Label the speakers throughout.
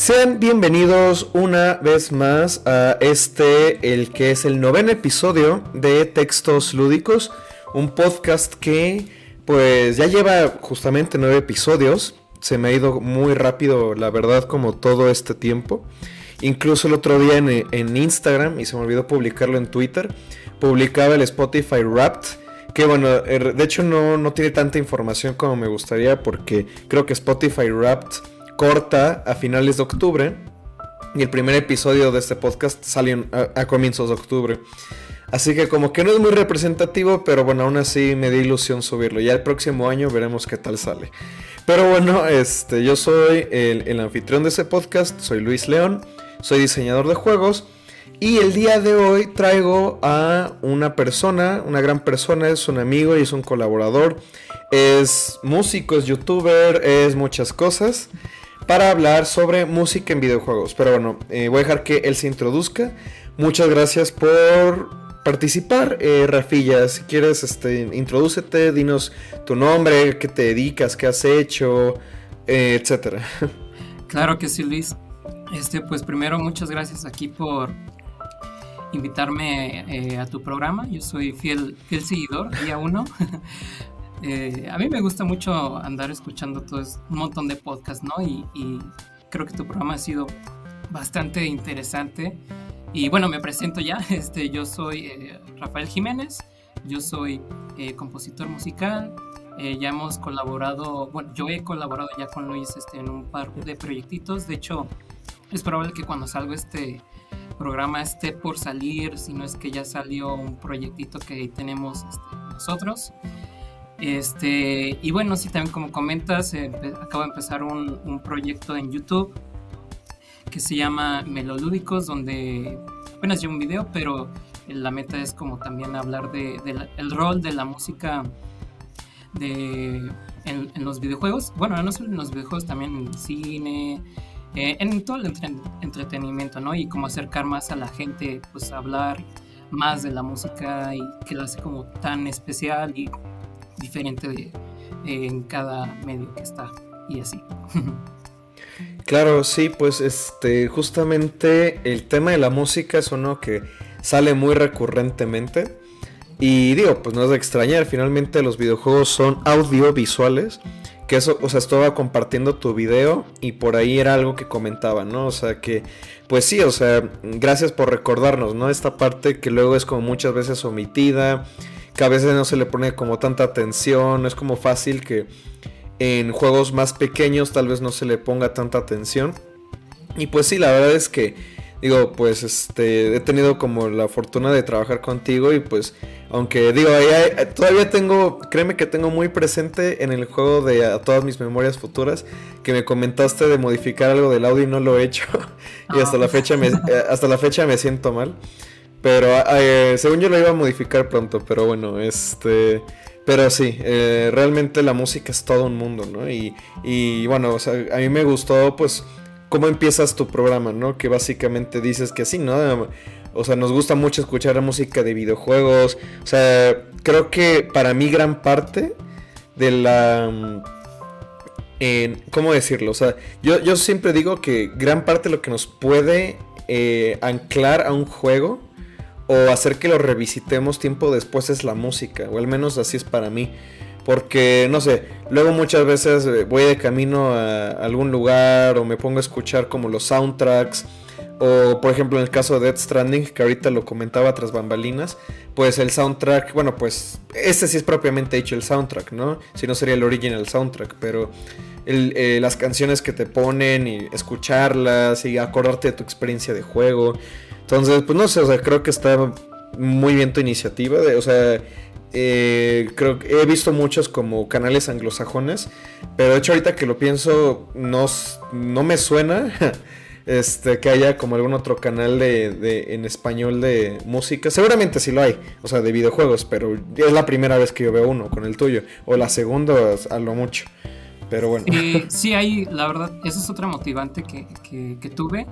Speaker 1: Sean bienvenidos una vez más a este, el que es el noveno episodio de Textos Lúdicos, un podcast que pues ya lleva justamente nueve episodios. Se me ha ido muy rápido, la verdad, como todo este tiempo. Incluso el otro día en, Instagram, y se me olvidó publicarlo en Twitter, publicaba el Spotify Wrapped. Que bueno, er, de hecho no, no tiene tanta información como me gustaría porque creo que Spotify Wrapped corta a finales de octubre. Y el primer episodio de este podcast salió a, comienzos de octubre. Así que como que no es muy representativo, pero bueno, aún así me da ilusión subirlo. Ya el próximo año veremos qué tal sale. Pero bueno, este, yo soy el, el anfitrión de ese podcast, soy Luis León, soy diseñador de juegos. Y el día de hoy traigo a una persona, una gran persona, es un amigo y es un colaborador. Es músico, es youtuber, es muchas cosas para hablar sobre música en videojuegos. Pero bueno, eh, voy a dejar que él se introduzca. Muchas gracias por participar, eh, Rafilla. Si quieres, este, introdúcete, dinos tu nombre, qué te dedicas, qué has hecho, eh, etcétera.
Speaker 2: Claro que sí, Luis. Este, pues primero, muchas gracias aquí por invitarme eh, a tu programa. Yo soy fiel, fiel seguidor, día uno. Eh, a mí me gusta mucho andar escuchando todo un montón de podcasts, ¿no? Y, creo que tu programa ha sido bastante interesante. Y bueno, me presento ya. Este, yo soy eh, Rafael Jiménez, yo soy eh, compositor musical. ya hemos colaborado, bueno, yo he colaborado ya con Luis este, en un par de proyectitos. De hecho, es probable que cuando salga este programa esté por salir, si no es que ya salió un proyectito que tenemos este, nosotros. Este, y bueno, sí, también como comentas, acabo de empezar un, proyecto en YouTube que se llama Melolúdicos, donde apenas llevo un video, pero la meta es como también hablar del de, el rol de la música de, en, los videojuegos. Bueno, no solo en los videojuegos, también en cine, eh, en todo el entretenimiento, ¿no? Y cómo acercar más a la gente, pues hablar más de la música y que lo hace como tan especial y diferente en cada medio que está y así.
Speaker 1: Claro, sí, pues este, justamente el tema de la música es uno que sale muy recurrentemente. Y digo, pues no es de extrañar, finalmente los videojuegos son audiovisuales. Que eso, o sea, estaba compartiendo tu video y por ahí era algo que comentaba, ¿no? O sea, que, pues sí, o sea, gracias por recordarnos, ¿no? Esta parte que luego es como muchas veces omitida que a veces no se le pone como tanta atención, es como fácil que en juegos más pequeños tal vez no se le ponga tanta atención. Y pues sí, la verdad es que digo, pues este he tenido como la fortuna de trabajar contigo y pues aunque digo, todavía tengo, créeme que tengo muy presente en el juego de a todas mis memorias futuras que me comentaste de modificar algo del audio y no lo he hecho y hasta la fecha me, hasta la fecha me siento mal. Pero eh, según yo lo iba a modificar pronto, pero bueno, este... Pero sí, eh, realmente la música es todo un mundo, ¿no? Y, y bueno, o sea, a mí me gustó pues cómo empiezas tu programa, ¿no? Que básicamente dices que sí, ¿no? O sea, nos gusta mucho escuchar la música de videojuegos. O sea, creo que para mí gran parte de la... ¿Cómo decirlo? O sea, yo, yo siempre digo que gran parte de lo que nos puede eh, anclar a un juego o hacer que lo revisitemos tiempo después es la música, o al menos así es para mí. Porque, no sé, luego muchas veces eh, voy de camino a algún lugar o me pongo a escuchar como los soundtracks. O por ejemplo en el caso de Dead Stranding, que ahorita lo comentaba tras bambalinas, pues el soundtrack, bueno, pues este sí es propiamente hecho el soundtrack, ¿no? Si no sería el original soundtrack, pero eh, las canciones que te ponen y escucharlas y acordarte de tu experiencia de juego. Entonces, pues no sé, o sea, creo que está muy bien tu iniciativa. De, o sea, eh, creo que he visto muchos como canales anglosajones, pero de hecho ahorita que lo pienso, no, no me suena este, que haya como algún otro canal de, en español de música. Seguramente sí lo hay, o sea, de videojuegos, pero es la primera vez que yo veo uno con el tuyo, o la segunda a lo mucho. Pero bueno.
Speaker 2: sí, hay, la verdad, esa es otra motivante que, que tuve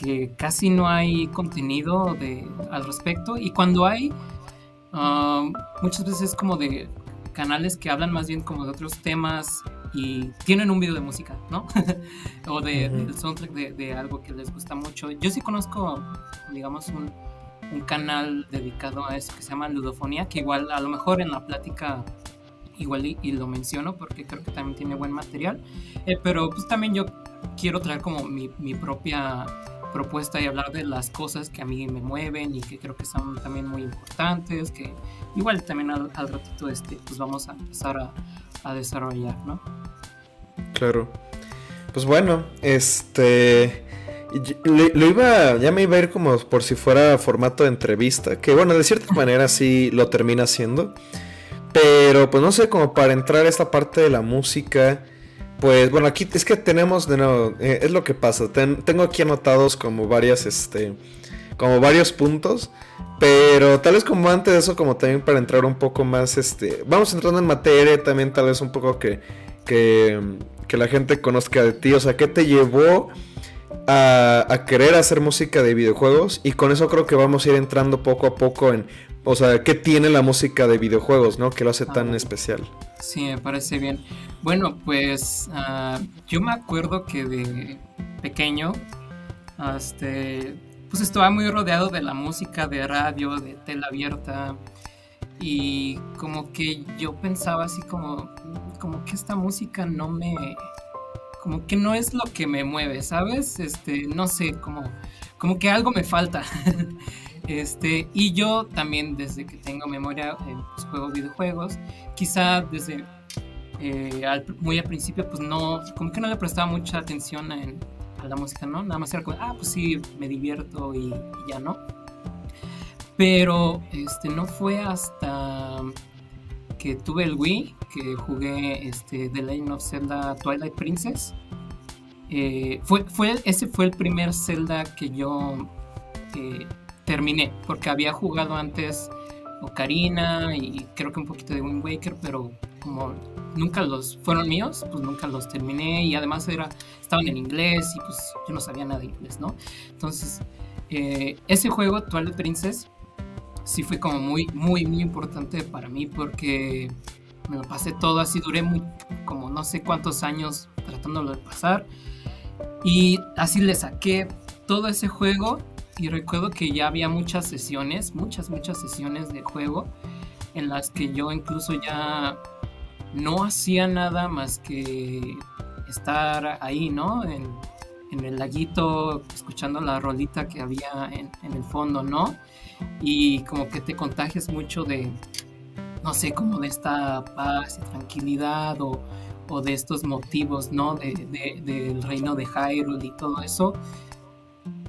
Speaker 2: que casi no hay contenido de, al respecto y cuando hay, um, muchas veces es como de canales que hablan más bien como de otros temas y tienen un video de música, ¿no? o de, del soundtrack de, algo que les gusta mucho. Yo sí conozco, digamos, un, un, canal dedicado a eso que se llama Ludofonía, que igual a lo mejor en la plática igual y, lo menciono porque creo que también tiene buen material, eh, pero pues también yo quiero traer como mi, mi propia propuesta y hablar de las cosas que a mí me mueven y que creo que son también muy importantes, que igual también al, ratito este, pues vamos a empezar a, desarrollar, ¿no?
Speaker 1: Claro. Pues bueno, este... Lo, iba, ya me iba a ir como por si fuera formato de entrevista, que bueno, de cierta manera sí lo termina siendo, pero pues no sé, como para entrar a esta parte de la música, pues bueno, aquí es que tenemos de nuevo, eh, es lo que pasa. tengo aquí anotados como varias, este, como varios puntos. Pero tal vez como antes de eso, como también para entrar un poco más, este, vamos entrando en materia, también tal vez un poco que, que, que la gente conozca de ti. O sea, ¿qué te llevó a, a, querer hacer música de videojuegos? Y con eso creo que vamos a ir entrando poco a poco en, o sea, ¿qué tiene la música de videojuegos, no? Que lo hace tan ah. especial.
Speaker 2: Sí, me parece bien. Bueno, pues ah, yo me acuerdo que de pequeño, este, pues estaba muy rodeado de la música de radio, de tela abierta. Y como que yo pensaba así como, como que esta música no me, como que no es lo que me mueve, ¿sabes? Este, no sé, como, como que algo me falta. Este, y yo también desde que tengo memoria eh, pues, juego videojuegos, quizá desde eh, muy al principio pues no, como que no le prestaba mucha atención a la música, ¿no? Nada más era como, ah, pues sí, me divierto y, ya, ¿no? Pero este, no fue hasta que tuve el Wii que jugué este, The Legend of Zelda Twilight Princess. Eh, fue, fue, ese fue el primer Zelda que yo terminé, porque había jugado antes Ocarina y creo que un poquito de Wind Waker, pero como nunca los fueron míos, pues nunca los terminé y además era, estaban en inglés y pues yo no sabía nada de inglés, ¿no? Entonces, eh, ese juego, Twilight Princess, sí fue como muy, muy, muy importante para mí porque me lo pasé todo así, duré muy, como no sé cuántos años tratándolo de pasar y así le saqué todo ese juego y recuerdo que ya había muchas sesiones, muchas, muchas sesiones de juego en las que yo incluso ya no hacía nada más que estar ahí, ¿no? En, el laguito, escuchando la rolita que había en, el fondo, ¿no? Y como que te contagias mucho de, no sé, como de esta paz y tranquilidad o, de estos motivos, ¿no? del reino de Hyrule y todo eso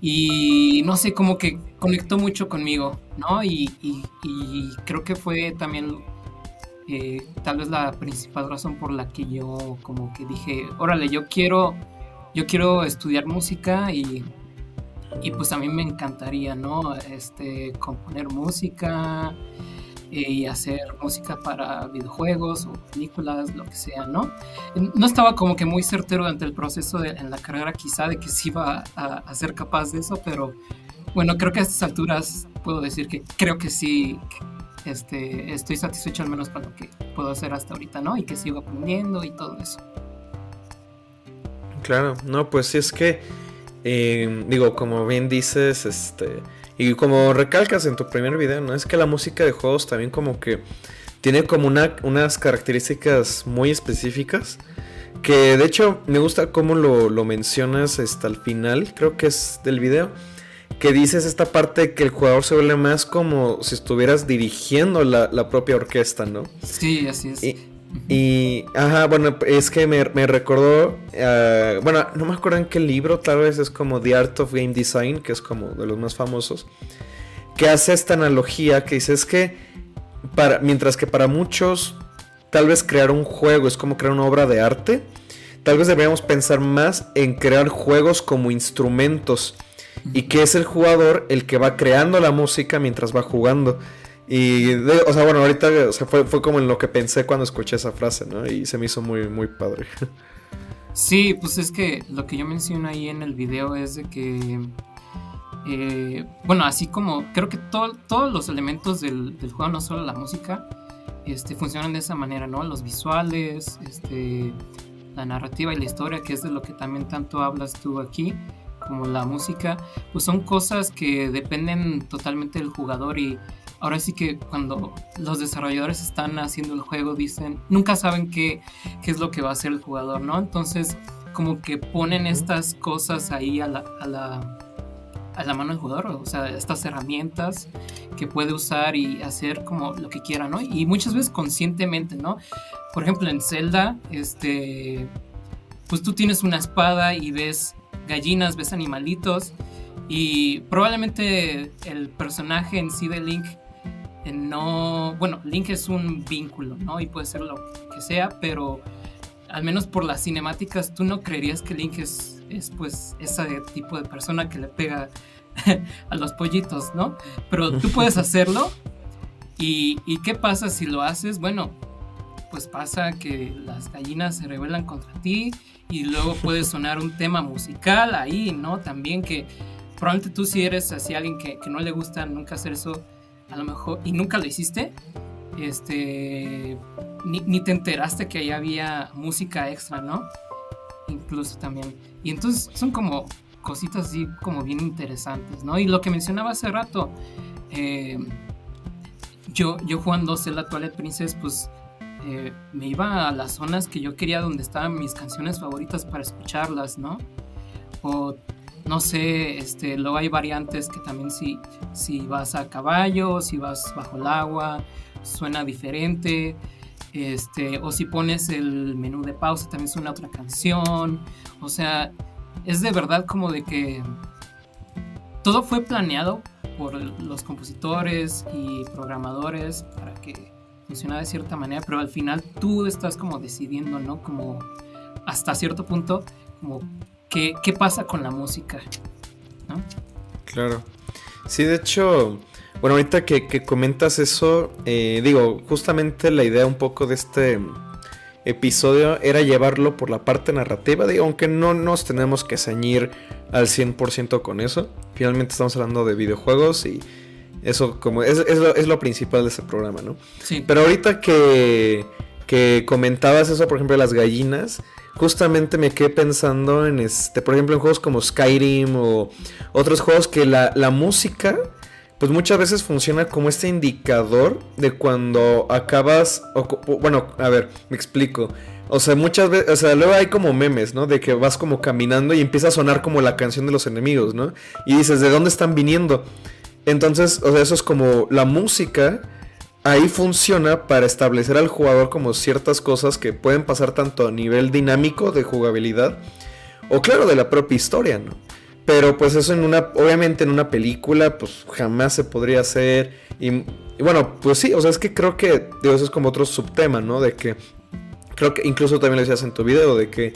Speaker 2: y no sé, como que conectó mucho conmigo, ¿no? Y, creo que fue también eh, tal vez la principal razón por la que yo como que dije, órale, yo quiero, yo quiero estudiar música y, y pues a mí me encantaría, ¿no? Este, componer música, y hacer música para videojuegos o películas, lo que sea, ¿no? No estaba como que muy certero durante el proceso de, en la carrera quizá de que sí iba a, ser capaz de eso, pero bueno, creo que a estas alturas puedo decir que creo que sí, este, estoy satisfecho al menos con lo que puedo hacer hasta ahorita, ¿no? Y que sigo aprendiendo y todo eso.
Speaker 1: Claro, no, pues sí es que, eh, digo, como bien dices, este y como recalcas en tu primer video, ¿no? Es que la música de juegos también como que tiene como una, unas características muy específicas. Que de hecho me gusta cómo lo, mencionas hasta el final, creo que es del video. Que dices esta parte que el jugador se vuelve más como si estuvieras dirigiendo la, propia orquesta, ¿no?
Speaker 2: Sí, así es.
Speaker 1: Y, ajá, bueno, es que me, recordó, ah, bueno, no me acuerdo en qué libro, tal vez es como The Art of Game Design, que es como de los más famosos, que hace esta analogía que dice es que, para, mientras que para muchos, tal vez crear un juego es como crear una obra de arte, tal vez deberíamos pensar más en crear juegos como instrumentos y que es el jugador el que va creando la música mientras va jugando. Y, o sea, bueno, ahorita fue, fue como en lo que pensé cuando escuché esa frase, ¿no? Y se me hizo muy, muy padre.
Speaker 2: Sí, pues es que lo que yo menciono ahí en el video es de que, eh, bueno, así como creo que todos los elementos del, juego, no solo la música, este, funcionan de esa manera, ¿no? Los visuales, este, la narrativa y la historia, que es de lo que también tanto hablas tú aquí, como la música, pues son cosas que dependen totalmente del jugador y ahora sí que cuando los desarrolladores están haciendo el juego dicen, nunca saben qué, qué es lo que va a hacer el jugador, ¿no? Entonces como que ponen estas cosas ahí a la, a la, a la mano del jugador, o sea, estas herramientas que puede usar y hacer como lo que quiera, ¿no? Y muchas veces conscientemente, ¿no? Por ejemplo, en Zelda, este, pues tú tienes una espada y ves gallinas, ves animalitos y probablemente el personaje en sí de Link no, bueno, Link es un vínculo, ¿no? Y puede ser lo que sea, pero al menos por las cinemáticas tú no creerías que Link es, es pues ese tipo de persona que le pega a los pollitos, ¿no? Pero tú puedes hacerlo y, y ¿qué pasa si lo haces? Bueno, pues pasa que las gallinas se rebelan contra ti y luego puede sonar un tema musical ahí, ¿no? También que probablemente tú si eres así alguien que, que no le gusta nunca hacer eso, a lo mejor, y nunca lo hiciste, este, ni, ni, te enteraste que ahí había música extra, ¿no? Incluso también. Y entonces son como cositas así como bien interesantes, ¿no? Y lo que mencionaba hace rato, eh, yo, yo jugando Zelda Twilight Princess, pues eh, me iba a las zonas que yo quería donde estaban mis canciones favoritas para escucharlas, ¿no? O no sé, este, luego hay variantes que también si, si vas a caballo, si vas bajo el agua, suena diferente. Este, o si pones el menú de pausa también suena otra canción. O sea, es de verdad como de que todo fue planeado por los compositores y programadores para que funcionara de cierta manera, pero al final tú estás como decidiendo, ¿no? Como hasta cierto punto, como qué, qué pasa con la música, ¿no?
Speaker 1: Claro. Sí, de hecho, bueno, ahorita que, comentas eso, eh, digo, justamente la idea un poco de este episodio era llevarlo por la parte narrativa, digo, aunque no nos tenemos que ceñir al 100% con eso. Finalmente estamos hablando de videojuegos y eso como es, es, lo, principal de este programa, ¿no?
Speaker 2: Sí.
Speaker 1: Pero ahorita que, que comentabas eso, por ejemplo, de las gallinas, justamente me quedé pensando en este, por ejemplo, en juegos como Skyrim o otros juegos que la, la música pues muchas veces funciona como este indicador de cuando acabas, bueno, a ver, me explico. O sea, muchas veces, o sea, luego hay como memes, ¿no? De que vas como caminando y empieza a sonar como la canción de los enemigos, ¿no? Y dices, ¿de dónde están viniendo? Entonces, o sea, eso es como la música. Ahí funciona para establecer al jugador como ciertas cosas que pueden pasar tanto a nivel dinámico de jugabilidad o claro de la propia historia, ¿no? Pero pues eso en una, obviamente en una película, pues jamás se podría hacer. Y, bueno, pues sí, o sea, es que creo que, digo, eso es como otro subtema, ¿no? De que, creo que incluso también lo decías en tu video, de que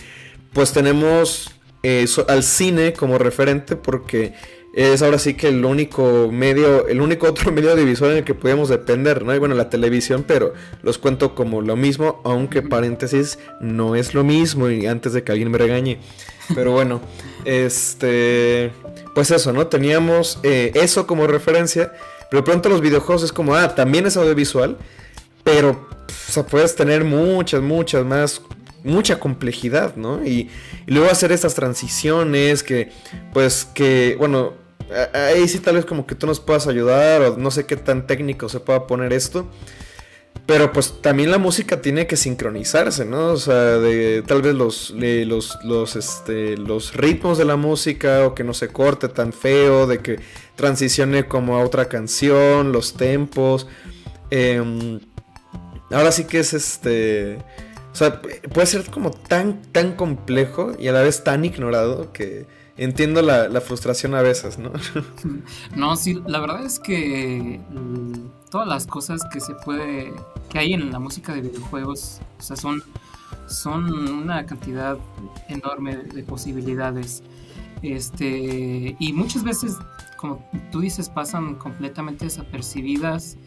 Speaker 1: pues tenemos eh, al cine como referente porque es ahora sí que el único medio, el único otro medio audiovisual en el que podemos depender, ¿no? Y bueno, la televisión, pero los cuento como lo mismo, aunque paréntesis, no es lo mismo y antes de que alguien me regañe. Pero bueno, este, pues eso, ¿no? Teníamos eh, eso como referencia, pero pronto los videojuegos es como, ah, también es audiovisual, pero, o sea, puedes tener muchas, muchas más mucha complejidad, ¿no? Y, y, luego hacer estas transiciones que, pues, que, bueno, Ahí sí tal vez como que tú nos puedas ayudar o no sé qué tan técnico se pueda poner esto. Pero pues también la música tiene que sincronizarse, ¿no? O sea, de tal vez los, los, los, este, los ritmos de la música o que no se corte tan feo, de que transicione como a otra canción, los tempos. Em, ahora sí que es este... O sea, puede ser como tan, tan complejo y a la vez tan ignorado que entiendo la, frustración a veces, ¿no?
Speaker 2: No, sí, la verdad es que mm, todas las cosas que se puede, que hay en la música de videojuegos, o sea, son, son una cantidad enorme de posibilidades. Este, y muchas veces, como tú dices, pasan completamente desapercibidas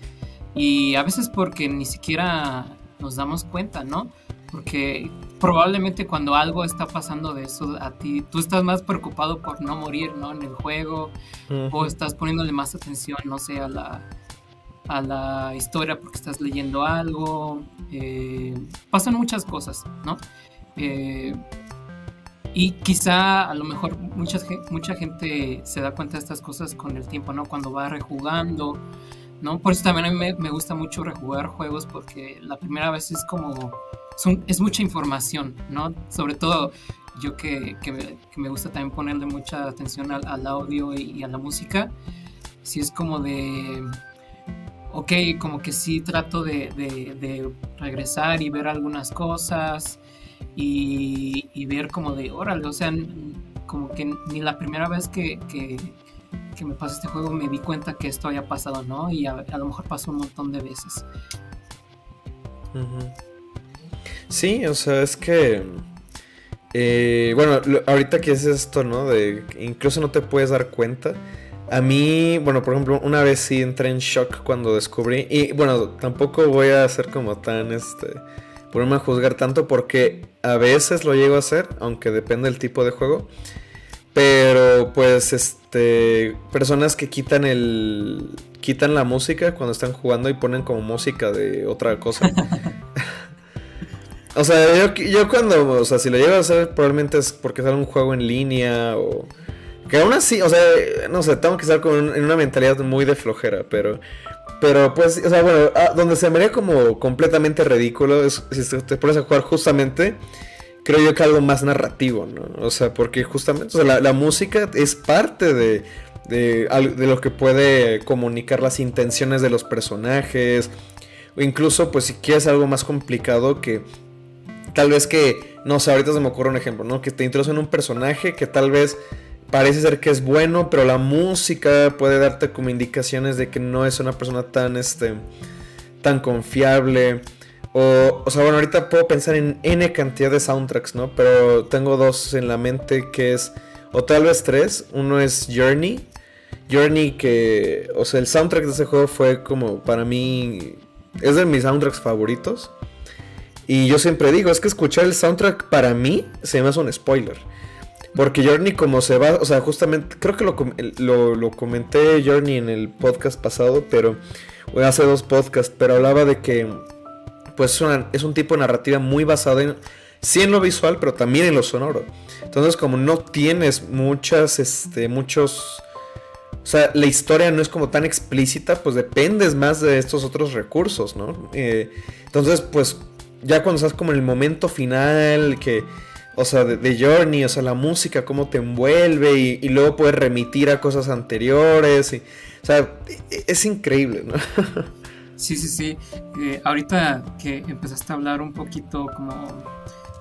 Speaker 2: y a veces porque ni siquiera nos damos cuenta, ¿no? Porque probablemente cuando algo está pasando de eso a ti, tú estás más preocupado por no morir, ¿no? En el juego, o estás poniéndole más atención, no sé, a la, a la historia porque estás leyendo algo. Eh, pasan muchas cosas, ¿no? Eh, y quizá a lo mejor mucha, mucha gente se da cuenta de estas cosas con el tiempo, ¿no? Cuando va rejugando, ¿no? Por eso también a mí me, gusta mucho rejugar juegos porque la primera vez es como... es mucha información, ¿no? Sobre todo yo que, me, gusta también ponerle mucha atención al, audio y, a la música, si es como de ok, como que sí trato de, regresar y ver algunas cosas y, ver como de, órale, o sea, como que ni la primera vez que, me pasó este juego me di cuenta que esto había pasado, ¿no? Y a, lo mejor pasó un montón de veces.
Speaker 1: Sí, o sea, es que... Eh, bueno, ahorita que es esto, ¿no? De incluso no te puedes dar cuenta. A mí, bueno, por ejemplo, una vez sí entré en shock cuando descubrí. Y bueno, tampoco voy a ser como tan este. Ponerme a juzgar tanto porque a veces lo llego a hacer, aunque depende del tipo de juego. Pero pues este. Personas que quitan el. quitan la música cuando están jugando y ponen como música de otra cosa. o sea, yo, yo cuando. O sea, si lo llego a hacer, probablemente es porque sale un juego en línea o que aún así, o sea, no sé, tengo que estar con en una mentalidad muy de flojera, pero. Pero pues, o sea, bueno, ah, donde se me haría como completamente ridículo es si te pones a jugar justamente, creo yo que algo más narrativo, ¿no? O sea, porque justamente, o sea, la, música es parte de, de, de, lo que puede comunicar las intenciones de los personajes, o incluso, pues si quieres algo más complicado que tal vez que, no sé, ahorita se me ocurre un ejemplo, ¿no? Que te introducen un personaje que tal vez parece ser que es bueno, pero la música puede darte como indicaciones de que no es una persona tan, este, tan confiable. O, o sea, bueno, ahorita puedo pensar en N cantidad de soundtracks, ¿no? Pero tengo dos en la mente que es, o tal vez tres. Uno es Journey. Journey que, o sea, el soundtrack de ese juego fue como, para mí, es de mis soundtracks favoritos. Y yo siempre digo, es que escuchar el soundtrack para mí se me hace un spoiler. Porque Journey como se va, o sea, justamente, creo que lo, lo, comenté Journey en el podcast pasado, pero, hace dos podcasts, pero hablaba de que, pues es un tipo de narrativa muy basada en, sí en lo visual, pero también en lo sonoro. Entonces, como no tienes muchas, este, muchos... O sea, la historia no es como tan explícita, pues dependes más de estos otros recursos, ¿no? Eh, entonces, pues ya cuando estás como en el momento final, que o sea, de, Journey, o sea, la música, cómo te envuelve y, luego puedes remitir a cosas anteriores. Y, o sea, e, es increíble, ¿no?
Speaker 2: Sí, sí, sí. Eh, ahorita que empezaste a hablar un poquito como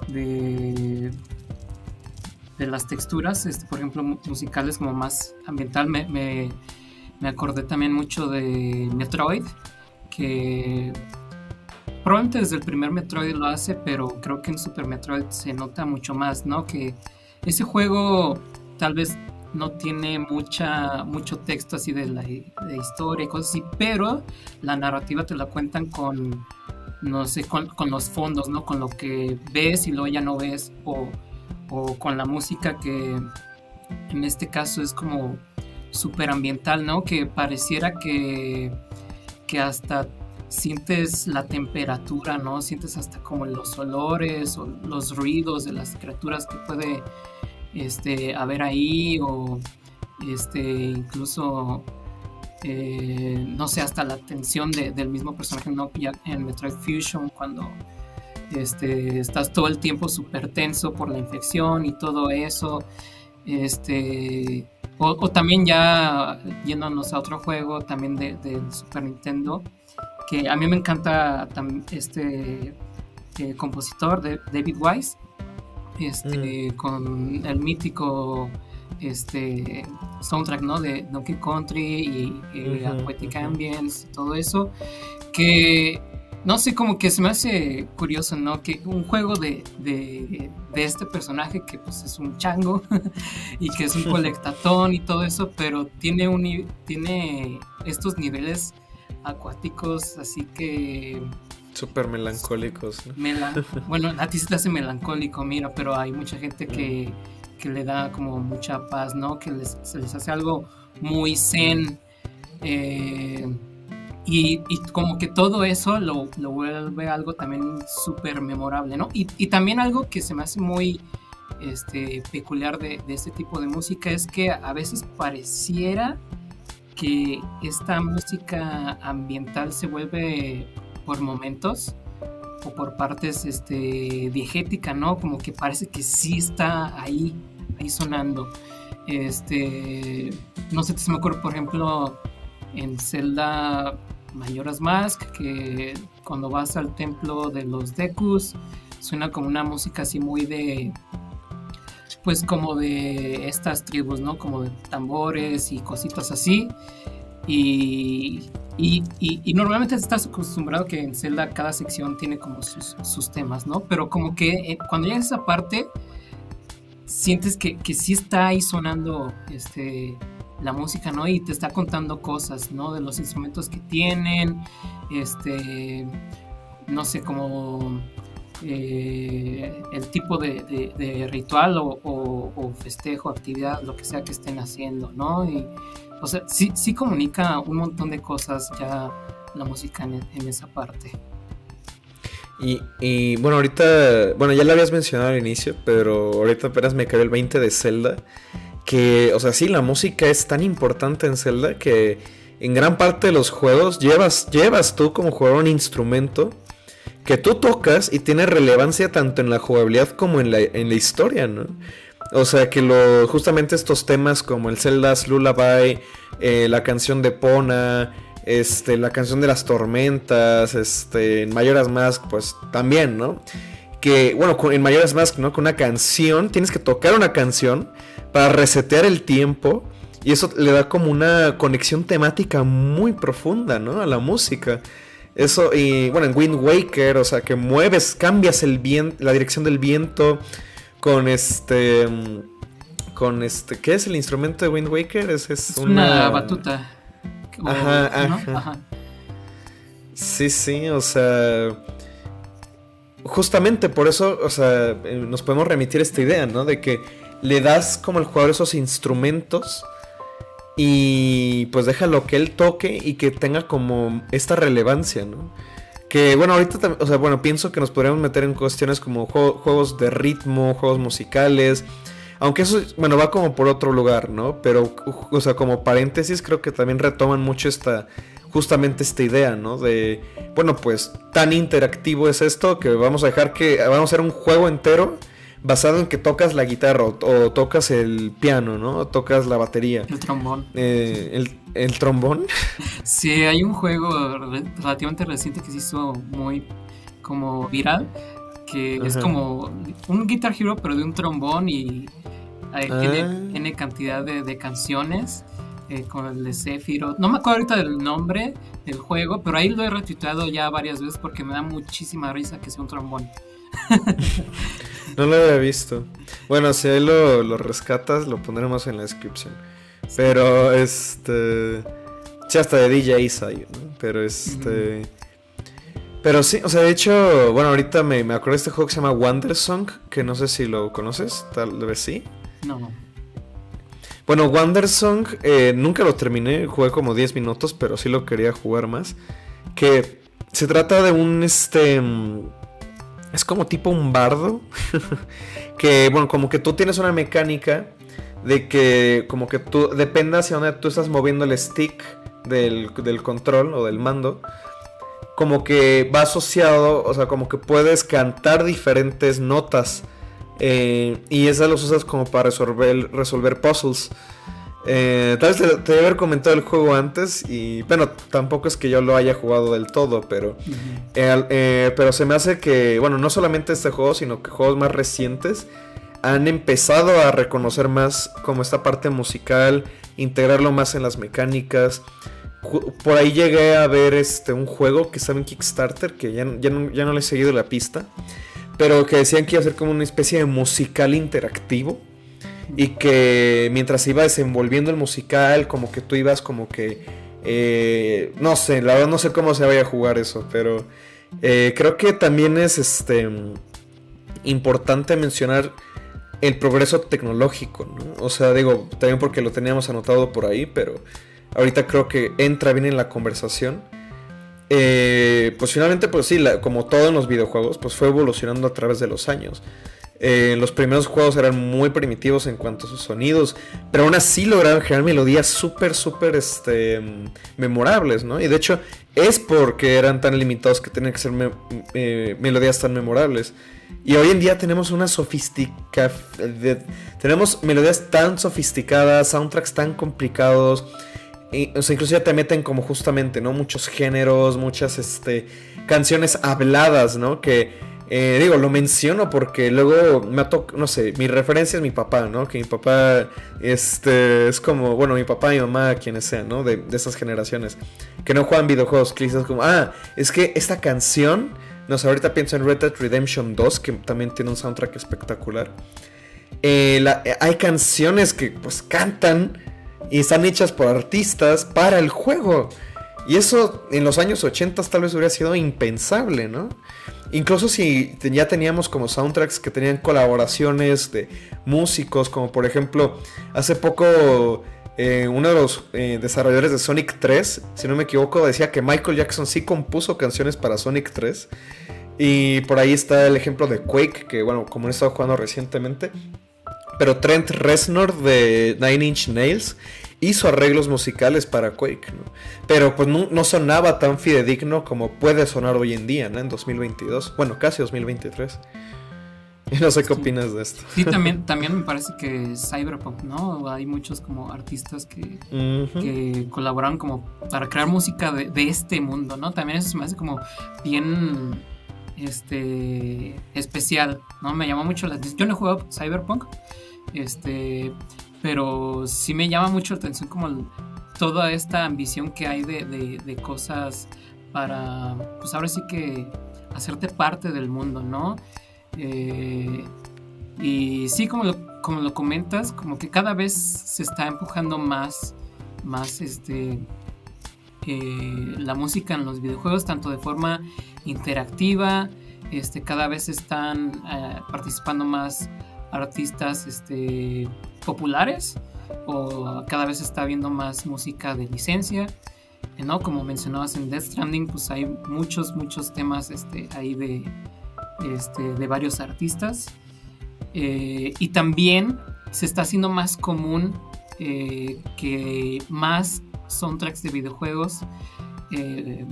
Speaker 2: de, de las texturas, este, por ejemplo, musicales como más ambiental, me, me, me acordé también mucho de Metroid, que probablemente desde el primer Metroid lo hace, pero creo que en Super Metroid se nota mucho más, ¿no? Que ese juego tal vez no tiene mucha, mucho texto así de la historia y cosas así, pero la narrativa te la cuentan con, no sé, con, los fondos, ¿no? Con lo que ves y luego ya no ves, o, con la música que en este caso es como súper ambiental, ¿no? Que pareciera que, que hasta sientes la temperatura, ¿no? Sientes hasta como los olores o los ruidos de las criaturas que puede este, haber ahí o este, incluso, eh, no sé, hasta la tensión del mismo personaje, ¿no? Ya en Metroid Fusion cuando este, estás todo el tiempo súper tenso por la infección y todo eso. Este, o, también ya yéndonos a otro juego también del de Super Nintendo, que a mí me encanta este eh, compositor de David Wise, este, mm. con el mítico este soundtrack ¿no? de Donkey Country y, Aquatic Ambience, todo eso, que no sé, como que se me hace curioso, ¿no? Que un juego de, de, de este personaje que pues es un chango y que es un colectatón y todo eso, pero tiene, un, tiene estos niveles acuáticos, así que...
Speaker 1: Súper melancólicos.
Speaker 2: bueno, a ti se te hace melancólico, mira, pero hay mucha gente que, que le da como mucha paz, ¿no? Que les, se les hace algo muy zen. Eh, y, como que todo eso lo, lo vuelve algo también súper memorable, ¿no? Y, y, también algo que se me hace muy este, peculiar de, de, este tipo de música es que a veces pareciera que esta música ambiental se vuelve por momentos o por partes este, diegética, ¿no? Como que parece que sí está ahí, ahí sonando. Este, no sé si me ocurre, por ejemplo, en Zelda Mayoras Mask, que cuando vas al templo de los Dekus, suena como una música así muy de, pues como de estas tribus, ¿no? Como de tambores y cositas así. Y, y, y, normalmente estás acostumbrado que en Zelda cada sección tiene como sus, sus temas, ¿no? Pero como que eh, cuando llegas a esa parte, sientes que, que sí está ahí sonando este, la música, ¿no? Y te está contando cosas, ¿no? De los instrumentos que tienen, este, no sé, como eh, el tipo de, ritual o, o, festejo, actividad, lo que sea que estén haciendo, ¿no? Y, o sea, sí, comunica un montón de cosas ya la música en, en esa parte.
Speaker 1: Y, y, bueno, ahorita, bueno, ya lo habías mencionado al inicio, pero ahorita apenas me cayó el 20 de Zelda que, o sea, sí, la música es tan importante en Zelda que en gran parte de los juegos llevas, llevas tú como jugador un instrumento que tú tocas y tiene relevancia tanto en la jugabilidad como en la, en la historia, ¿no? O sea que lo, justamente estos temas como el Zelda's Lullaby, eh, la canción de Pona, este, la canción de las tormentas, este, en Mayoras Mask, pues también, ¿no? Que, bueno, en Mayoras Mask, ¿no? Con una canción, tienes que tocar una canción para resetear el tiempo. Y eso le da como una conexión temática muy profunda, ¿no? A la música. Eso, y bueno, en Wind Waker, o sea, que mueves, cambias el viento, la dirección del viento con este. Con este. ¿Qué es el instrumento de Wind Waker? Es,
Speaker 2: es, una... batuta.
Speaker 1: ajá, ajá. Sí, sí, o sea. Justamente por eso, o sea, eh, nos podemos remitir a esta idea, ¿no? De que le das como el jugador esos instrumentos y pues déjalo que él toque y que tenga como esta relevancia, ¿no? Que bueno, ahorita, o sea, bueno, pienso que nos podríamos meter en cuestiones como juegos de ritmo, juegos musicales, aunque eso, bueno, va como por otro lugar, ¿no? Pero, o sea, como paréntesis, creo que también retoman mucho esta, justamente esta idea, ¿no? De, bueno, pues tan interactivo es esto que vamos a dejar que, vamos a hacer un juego entero basado en que tocas la guitarra o, tocas el piano, ¿no? O tocas la batería.
Speaker 2: El trombón.
Speaker 1: Eh, el, trombón?
Speaker 2: Sí, hay un juego relativamente reciente que se hizo muy como viral, que es como un Guitar Hero pero de un trombón y tiene, ah. cantidad de, canciones. Eh, con el de Sephiroth. No me acuerdo ahorita del nombre del juego, pero ahí lo he retuiteado ya varias veces porque me da muchísima risa que sea un trombón.
Speaker 1: no lo había visto. Bueno, si ahí lo, rescatas, lo pondremos en la descripción. Pero este. Sí, hasta de DJ hay, ¿no? Pero este. Pero sí, o sea, de hecho, bueno, ahorita me, me acuerdo de este juego que se llama Wonder Song, que no sé si lo conoces, tal vez sí.
Speaker 2: No.
Speaker 1: Bueno, Wonder Song, eh, nunca lo terminé, jugué como 10 minutos, pero sí lo quería jugar más. Que se trata de un, este, es como tipo un bardo. que, bueno, como que tú tienes una mecánica de que, como que tú, depende hacia dónde tú estás moviendo el stick del, control o del mando. Como que va asociado, o sea, como que puedes cantar diferentes notas. Eh, y esas los usas como para resolver, resolver puzzles. Eh, tal vez te, te, haber comentado el juego antes y bueno, tampoco es que yo lo haya jugado del todo, pero, eh, pero se me hace que, bueno, no solamente este juego, sino que juegos más recientes han empezado a reconocer más como esta parte musical, integrarlo más en las mecánicas. Por ahí llegué a ver este, un juego que estaba en Kickstarter, que ya, ya, no, ya no le he seguido la pista, pero que decían que iba a ser como una especie de musical interactivo y que mientras iba desenvolviendo el musical, como que tú ibas como que... Eh, no sé, la verdad no sé cómo se vaya a jugar eso, pero eh, creo que también es este importante mencionar el progreso tecnológico, ¿no? O sea, digo, también porque lo teníamos anotado por ahí, pero ahorita creo que entra bien en la conversación. eh, pues finalmente, pues sí, como todo en los videojuegos, pues fue evolucionando a través de los años. Eh, los primeros juegos eran muy primitivos en cuanto a sus sonidos, pero aún así lograron generar melodías súper, súper este, memorables, ¿no? Y de hecho es porque eran tan limitados que tenían que ser eh, melodías tan memorables. Y hoy en día tenemos una sofistica... tenemos melodías tan sofisticadas, soundtracks tan complicados. o sea, incluso ya te meten como justamente, ¿no? Muchos géneros, muchas este, canciones habladas, ¿no? Que eh, digo, lo menciono porque luego me tocado, no sé, mi referencia es mi papá, ¿no? Que mi papá este, es como, bueno, mi papá mi mamá, quienes sean, ¿no? De, esas generaciones, que no juegan videojuegos, que dices como, ah, es que esta canción, no sé, ahorita pienso en Red Dead Redemption 2, que también tiene un soundtrack espectacular. Eh, eh, hay canciones que pues cantan y están hechas por artistas para el juego. Y eso en los años 80 tal vez hubiera sido impensable, ¿no? Incluso si ya teníamos como soundtracks que tenían colaboraciones de músicos, como por ejemplo, hace poco eh, uno de los eh, desarrolladores de Sonic 3, si no me equivoco, decía que Michael Jackson sí compuso canciones para Sonic 3. Y por ahí está el ejemplo de Quake, que bueno, como he estado jugando recientemente. Pero Trent Reznor de Nine Inch Nails hizo arreglos musicales para Quake, ¿no? Pero pues no, sonaba tan fidedigno como puede sonar hoy en día, ¿no? En 2022, bueno, casi 2023. Y no sé qué opinas de esto.
Speaker 2: Sí, también, también me parece que Cyberpunk, ¿no? Hay muchos como artistas que, que colaboran como para crear música de, de, este mundo, ¿no? También eso se me hace como bien este especial, ¿no? Me llamó mucho la atención. Yo no he jugado Cyberpunk, este, pero sí me llama mucho la atención como toda esta ambición que hay de, cosas para, pues ahora sí que hacerte parte del mundo, ¿no? Eh, y sí, como lo, como lo comentas, como que cada vez se está empujando más, más este, eh, la música en los videojuegos, tanto de forma interactiva, este, cada vez están eh, participando más artistas este, populares o cada vez está viendo más música de licencia. ¿no? Como mencionabas en Death Stranding, pues hay muchos, muchos temas este, ahí de, este, de varios artistas. Eh, y también se está haciendo más común eh, que más soundtracks de videojuegos, eh,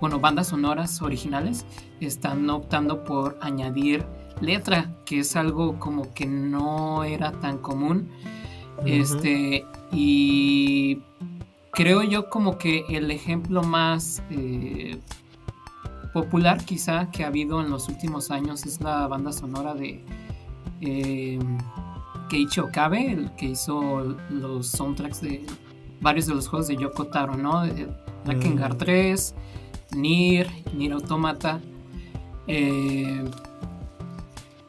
Speaker 2: bueno, bandas sonoras originales, están optando por añadir letra, que es algo como que no era tan común. Este, y creo yo como que el ejemplo más eh, popular quizá que ha habido en los últimos años es la banda sonora de eh, Keiichi Okabe, el que hizo los soundtracks de varios de los juegos de Yoko Taro, ¿no? Drakengard 3, Nier, Nier Automata. Eh,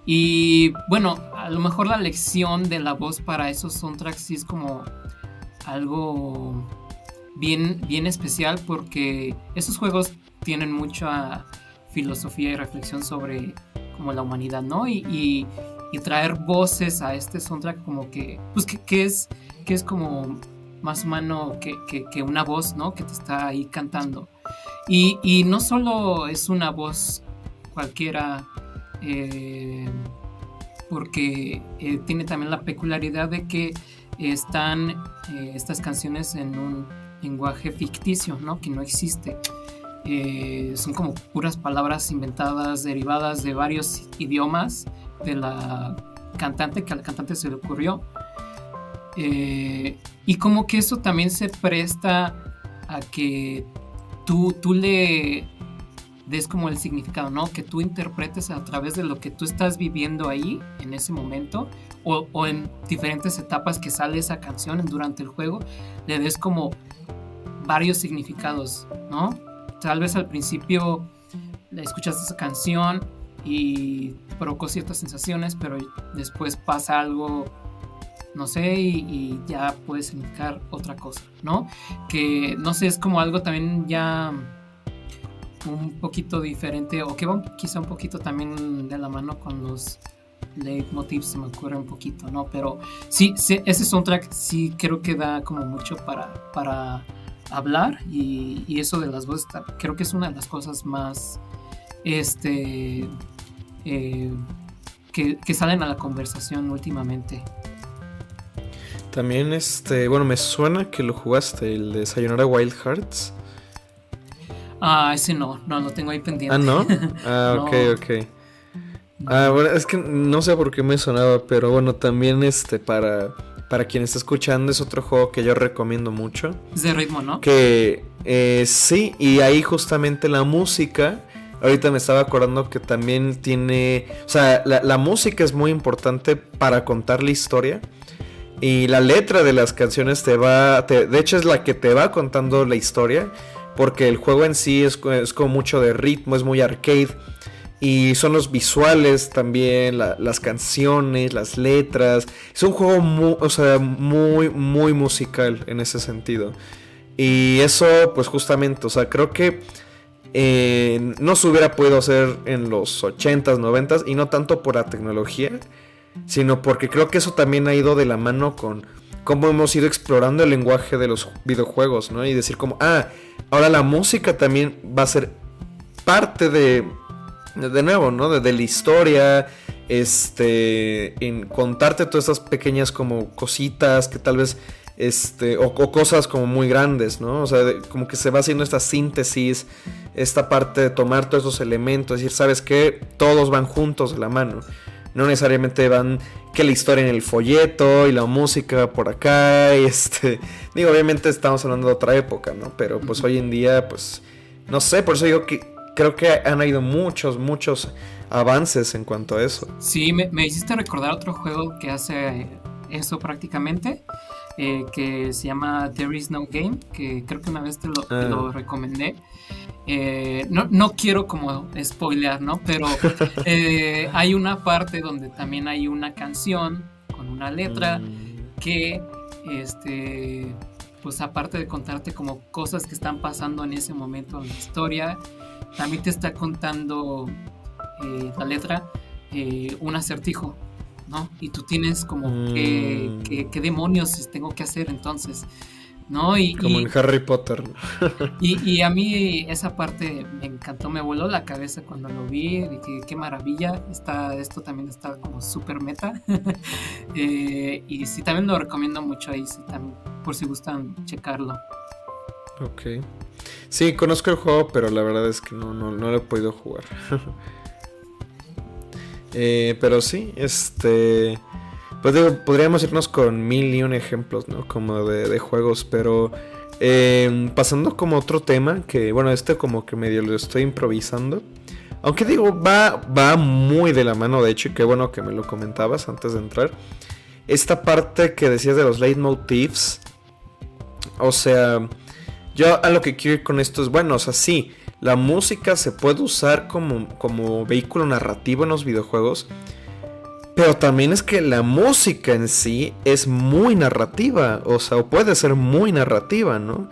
Speaker 2: y bueno, a lo mejor la lección de la voz para esos soundtracks sí es como algo bien, bien especial porque esos juegos tienen mucha filosofía y reflexión sobre como la humanidad, ¿no? Y, traer voces a este soundtrack como que, pues que, es, que es como más humano que, que, una voz, ¿no? Que te está ahí cantando. Y, y no solo es una voz cualquiera eh, porque eh, tiene también la peculiaridad de que están eh, estas canciones en un lenguaje ficticio, ¿no? Que no existe. son como puras palabras inventadas, derivadas de varios idiomas de la cantante, que a la cantante se le ocurrió. y como que eso también se presta a que tú, tú le des como el significado, ¿no? Que tú interpretes a través de lo que tú estás viviendo ahí, en ese momento, o, en diferentes etapas que sale esa canción durante el juego, le des como varios significados, ¿no? Tal vez al principio escuchaste esa canción y provocó ciertas sensaciones, pero después pasa algo, no sé, y, y ya puede significar otra cosa, ¿no? Que, no sé, es como algo también ya un poquito diferente o que va quizá un poquito también de la mano con los leitmotivs, se me ocurre un poquito, ¿no? Pero sí, ese soundtrack sí creo que da como mucho para, para hablar y, eso de las voces creo que es una de las cosas más este eh, que, salen a la conversación últimamente.
Speaker 1: También este, bueno, me suena que lo jugaste, el de Sayonara Wild Hearts.
Speaker 2: Ah, ese no, no lo tengo ahí pendiente.
Speaker 1: Ah, no. Ah, ok, ok. Ah, bueno, es que no sé por qué me sonaba, pero bueno, también este para para quien está escuchando es otro juego que yo recomiendo mucho.
Speaker 2: Es de ritmo, ¿no?
Speaker 1: Que eh, sí, y ahí justamente la música. Ahorita me estaba acordando que también tiene. O sea, la, música es muy importante para contar la historia. Y la letra de las canciones te va. de hecho, es la que te va contando la historia. Porque el juego en sí es, es como mucho de ritmo, es muy arcade. Y son los visuales también, las canciones, las letras. Es un juego muy, o sea, muy, muy musical en ese sentido. Y eso, pues justamente, o sea, creo que eh, no se hubiera podido hacer en los 80s, 90s, y no tanto por la tecnología, sino porque creo que eso también ha ido de la mano con cómo hemos ido explorando el lenguaje de los videojuegos, ¿no? Y decir como, ah, ahora la música también va a ser parte de de nuevo, ¿no? De, la historia, este, en contarte todas estas pequeñas como cositas que tal vez, este, o, cosas como muy grandes, ¿no? O sea, como que se va haciendo esta síntesis, esta parte de tomar todos esos elementos, decir, ¿sabes qué? Todos van juntos de la mano. No necesariamente van que la historia en el folleto y la música por acá, y este, digo, obviamente estamos hablando de otra época, ¿no? Pero pues hoy en día, pues, no sé, por eso digo que creo que han habido muchos, muchos avances en cuanto a eso.
Speaker 2: Sí, me, hiciste recordar otro juego que hace eso prácticamente, eh, que se llama There Is No Game, que creo que una vez te lo, ah. recomendé. Eh, no, no, quiero como spoilear, ¿no? Pero eh, hay una parte donde también hay una canción con una letra mm. que, este, pues aparte de contarte como cosas que están pasando en ese momento en la historia, también te está contando eh, la letra un acertijo, ¿no? Y tú tienes como mm. que, qué demonios tengo que hacer entonces, ¿no? Y,
Speaker 1: como en Harry Potter.
Speaker 2: Y, a mí esa parte me encantó, me voló la cabeza cuando lo vi, dije, qué maravilla, está, esto también está como súper meta. Eh, y sí, también lo recomiendo mucho ahí, también, por si gustan checarlo.
Speaker 1: Ok. Sí, conozco el juego, pero la verdad es que no, no, lo he podido jugar. Eh, pero sí, este. Pues digo, podríamos irnos con mil y un ejemplos, ¿no? Como de, juegos, pero. Em, pasando como otro tema, que bueno, este como que medio lo estoy improvisando. Aunque digo, va, va muy de la mano, de hecho, y qué bueno que me lo comentabas antes de entrar. Esta parte que decías de los leitmotifs. O sea, yo a lo que quiero ir con esto es, bueno, o sea, sí, la música se puede usar como, como vehículo narrativo en los videojuegos, pero también es que la música en sí es muy narrativa, o sea, o puede ser muy narrativa, ¿no?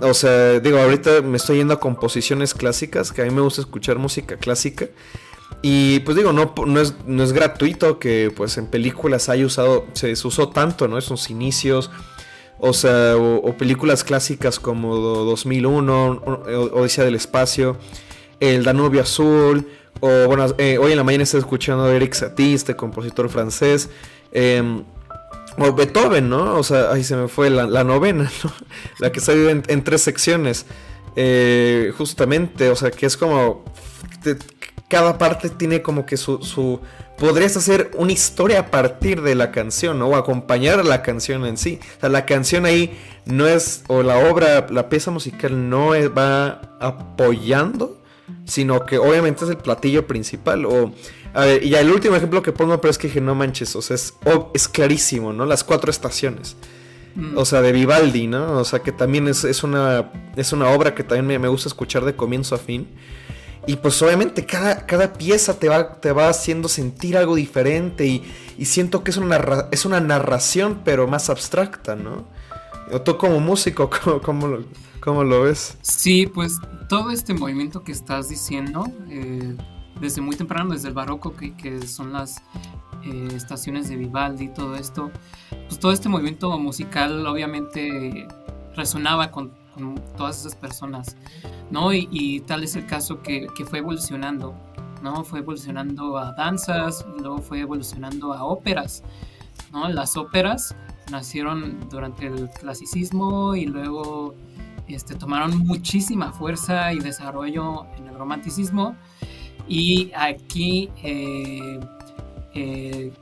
Speaker 1: O sea, digo, ahorita me estoy yendo a composiciones clásicas, que a mí me gusta escuchar música clásica. Y pues digo, no, no, es, no es gratuito que pues en películas haya usado, se usó tanto, ¿no? Esos inicios, o sea, o, películas clásicas como 2001, Odisea del Espacio, El Danubio Azul, o bueno, eh, hoy en la mañana estoy escuchando a Eric Satie, este compositor francés, em, o Beethoven, ¿no? O sea, ahí se me fue la, novena, ¿no? La que salió en, en tres secciones, eh, justamente, o sea, que es como... cada parte tiene como que su podrías hacer una historia a partir de la canción o acompañar a la canción en sí. O sea, la canción ahí no es, o la obra, la pieza musical no va apoyando, sino que obviamente es el platillo principal. O, a ver, y el último ejemplo que pongo, pero es que no manches, o sea, es, es clarísimo, ¿no? Las cuatro estaciones. Mm. O sea, de Vivaldi, ¿no? O sea, que también es, una, es una obra que también me, me gusta escuchar de comienzo a fin. Y pues obviamente cada, cada pieza te va, te va haciendo sentir algo diferente y, siento que es una, es una narración pero más abstracta, ¿no? O tú como músico, ¿cómo, lo, lo, ves?
Speaker 2: Sí, pues todo este movimiento que estás diciendo, eh, desde muy temprano, desde el barroco, que, que son las eh, estaciones de Vivaldi y todo esto, pues todo este movimiento musical obviamente resonaba con todas esas personas, ¿no? Y, tal es el caso que, que, fue evolucionando, ¿no? Fue evolucionando a danzas, luego fue evolucionando a óperas, ¿no? Las óperas nacieron durante el clasicismo y luego este, tomaron muchísima fuerza y desarrollo en el romanticismo y aquí eh, eh,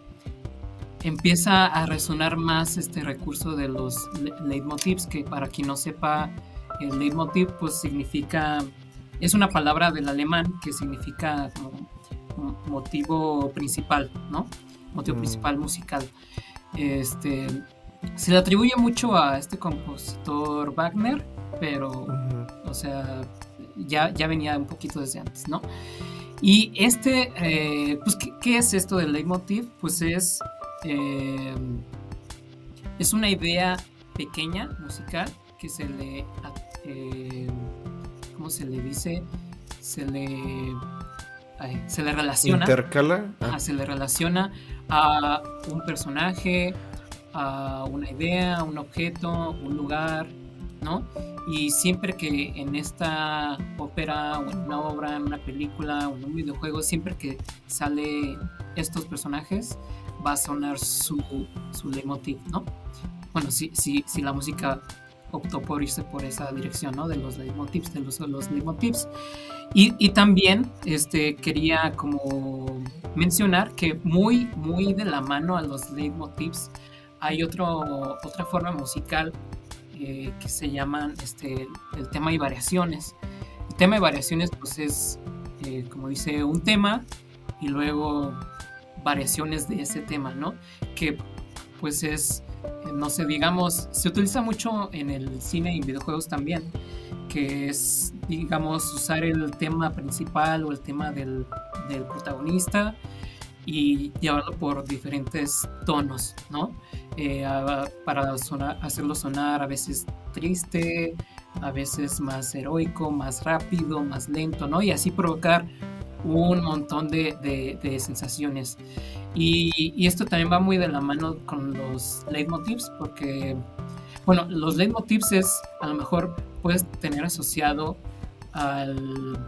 Speaker 2: empieza a resonar más este recurso de los leitmotivs, que para quien no sepa, el leitmotiv pues significa, es una palabra del alemán que significa motivo principal, ¿no? Motivo mm. principal musical. Este, se le atribuye mucho a este compositor Wagner, pero, o sea, ya, ya venía un poquito desde antes, ¿no? Y este, eh, pues, ¿qué, es esto del leitmotiv? Pues es, eh, es una idea pequeña, musical, que se le, eh, ¿cómo se le dice? Se le, se le relaciona.
Speaker 1: ¿Intercala?
Speaker 2: Ah. se le relaciona a un personaje, a una idea, un objeto, un lugar, ¿no? Y siempre que en esta ópera o una obra, una película o un videojuego, siempre que sale estos personajes, va a sonar su, su leitmotiv, ¿no? Bueno, si, si, si la música optó por irse por esa dirección, ¿no? De los leitmotivs, de los, los leitmotivs. Y, y, también este, quería como mencionar que muy, muy de la mano a los leitmotivs hay otro, otra forma musical eh, que se llaman este, el tema y variaciones. El tema y variaciones pues es, eh, como dice, un tema y luego variaciones de ese tema, ¿no? Que pues es, eh, no sé, digamos, se utiliza mucho en el cine y videojuegos también, que es, digamos, usar el tema principal o el tema del, del protagonista y llevarlo por diferentes tonos, ¿no? Eh, para hacerlo sonar a veces triste, a veces más heroico, más rápido, más lento, ¿no? Y así provocar un montón de, sensaciones. Y, esto también va muy de la mano con los leitmotivs, porque, bueno, los leitmotivs es, a lo mejor puedes tener asociado al,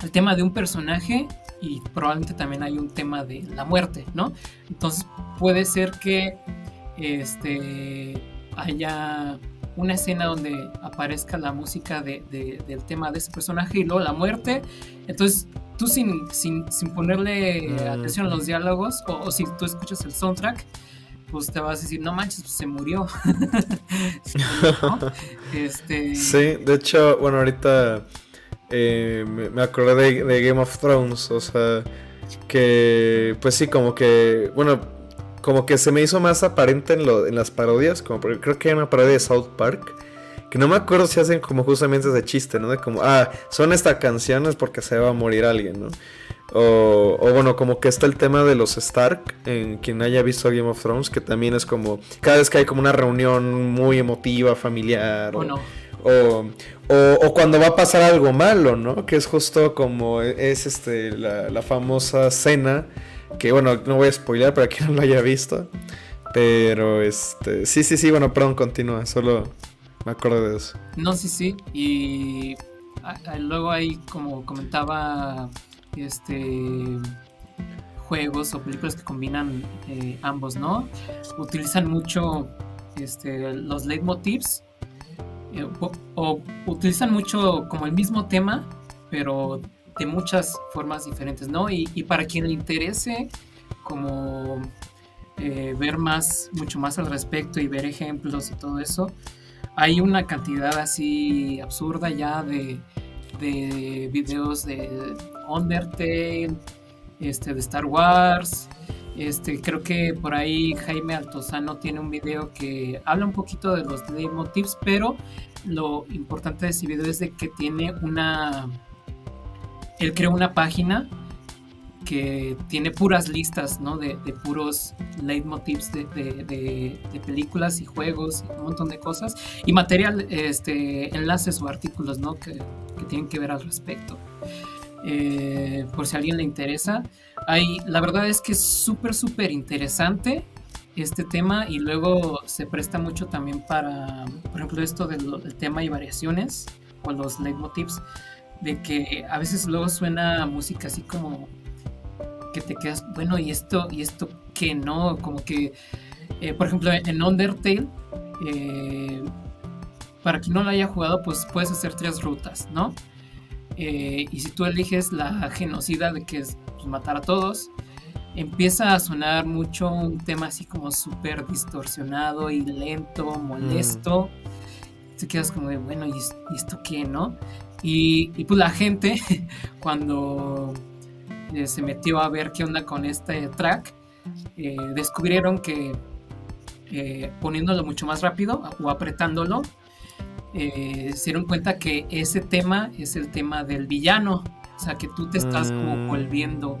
Speaker 2: al tema de un personaje y probablemente también hay un tema de la muerte, ¿no? Entonces puede ser que este, haya una escena donde aparezca la música de, del tema de ese personaje y luego la muerte. Entonces, tú sin, sin, ponerle mm. atención a los diálogos, o, si tú escuchas el soundtrack, pues te vas a decir, no manches, pues se murió.
Speaker 1: este... Sí, de hecho, bueno, ahorita eh, me, acordé de, Game of Thrones, o sea, que, pues sí, como que, bueno, como que se me hizo más aparente en, lo, en las parodias, como creo que hay una parodia de South Park, que no me acuerdo si hacen como justamente ese chiste, ¿no? De como, ah, son estas canciones porque se va a morir alguien, ¿no? O, o, bueno, como que está el tema de los Stark, en quien haya visto Game of Thrones, que también es como, cada vez que hay como una reunión muy emotiva, familiar, o, o, o, cuando va a pasar algo malo, ¿no? Que es justo como es este la, la famosa cena que bueno, no voy a spoiler para quien no lo haya visto. Pero este. Sí, sí, sí, bueno, perdón, continúa. Solo me acuerdo de eso.
Speaker 2: No, sí, sí. Y luego ahí, como comentaba, este juegos o películas que combinan eh, ambos, ¿no? Utilizan mucho este, los leitmotivs eh, utilizan mucho como el mismo tema, pero de muchas formas diferentes, ¿no? Y, para quien le interese como eh, ver más, mucho más al respecto y ver ejemplos y todo eso, hay una cantidad así absurda ya de, de videos de Undertale, este, de Star Wars. Este, creo que por ahí Jaime Altozano tiene un video que habla un poquito de los leitmotivs, pero lo importante de ese video es de que tiene una él creó una página que tiene puras listas, ¿no? De, puros leitmotivs de, de, películas y juegos y un montón de cosas. Y material, este, enlaces o artículos, ¿no? Que, tienen que ver al respecto. Eh, por si a alguien le interesa. Hay, la verdad es que es súper, súper interesante. este tema y luego se presta mucho también para, por ejemplo, esto del, tema y variaciones o los leitmotivs, de que a veces luego suena música así como que te quedas, bueno, y esto, y esto que no, como que, eh, por ejemplo, en Undertale, eh, para quien no lo haya jugado, pues puedes hacer tres rutas, ¿no? Eh, y si tú eliges la genocida de que es pues, matar a todos, empieza a sonar mucho un tema así como súper distorsionado y lento, molesto. Mm. Te quedas como de, bueno, ¿y, esto qué, no? Y, pues la gente, cuando eh, se metió a ver qué onda con este track, eh, descubrieron que eh, poniéndolo mucho más rápido o apretándolo, se dieron cuenta que ese tema es el tema del villano. O sea, que tú te estás como mm. volviendo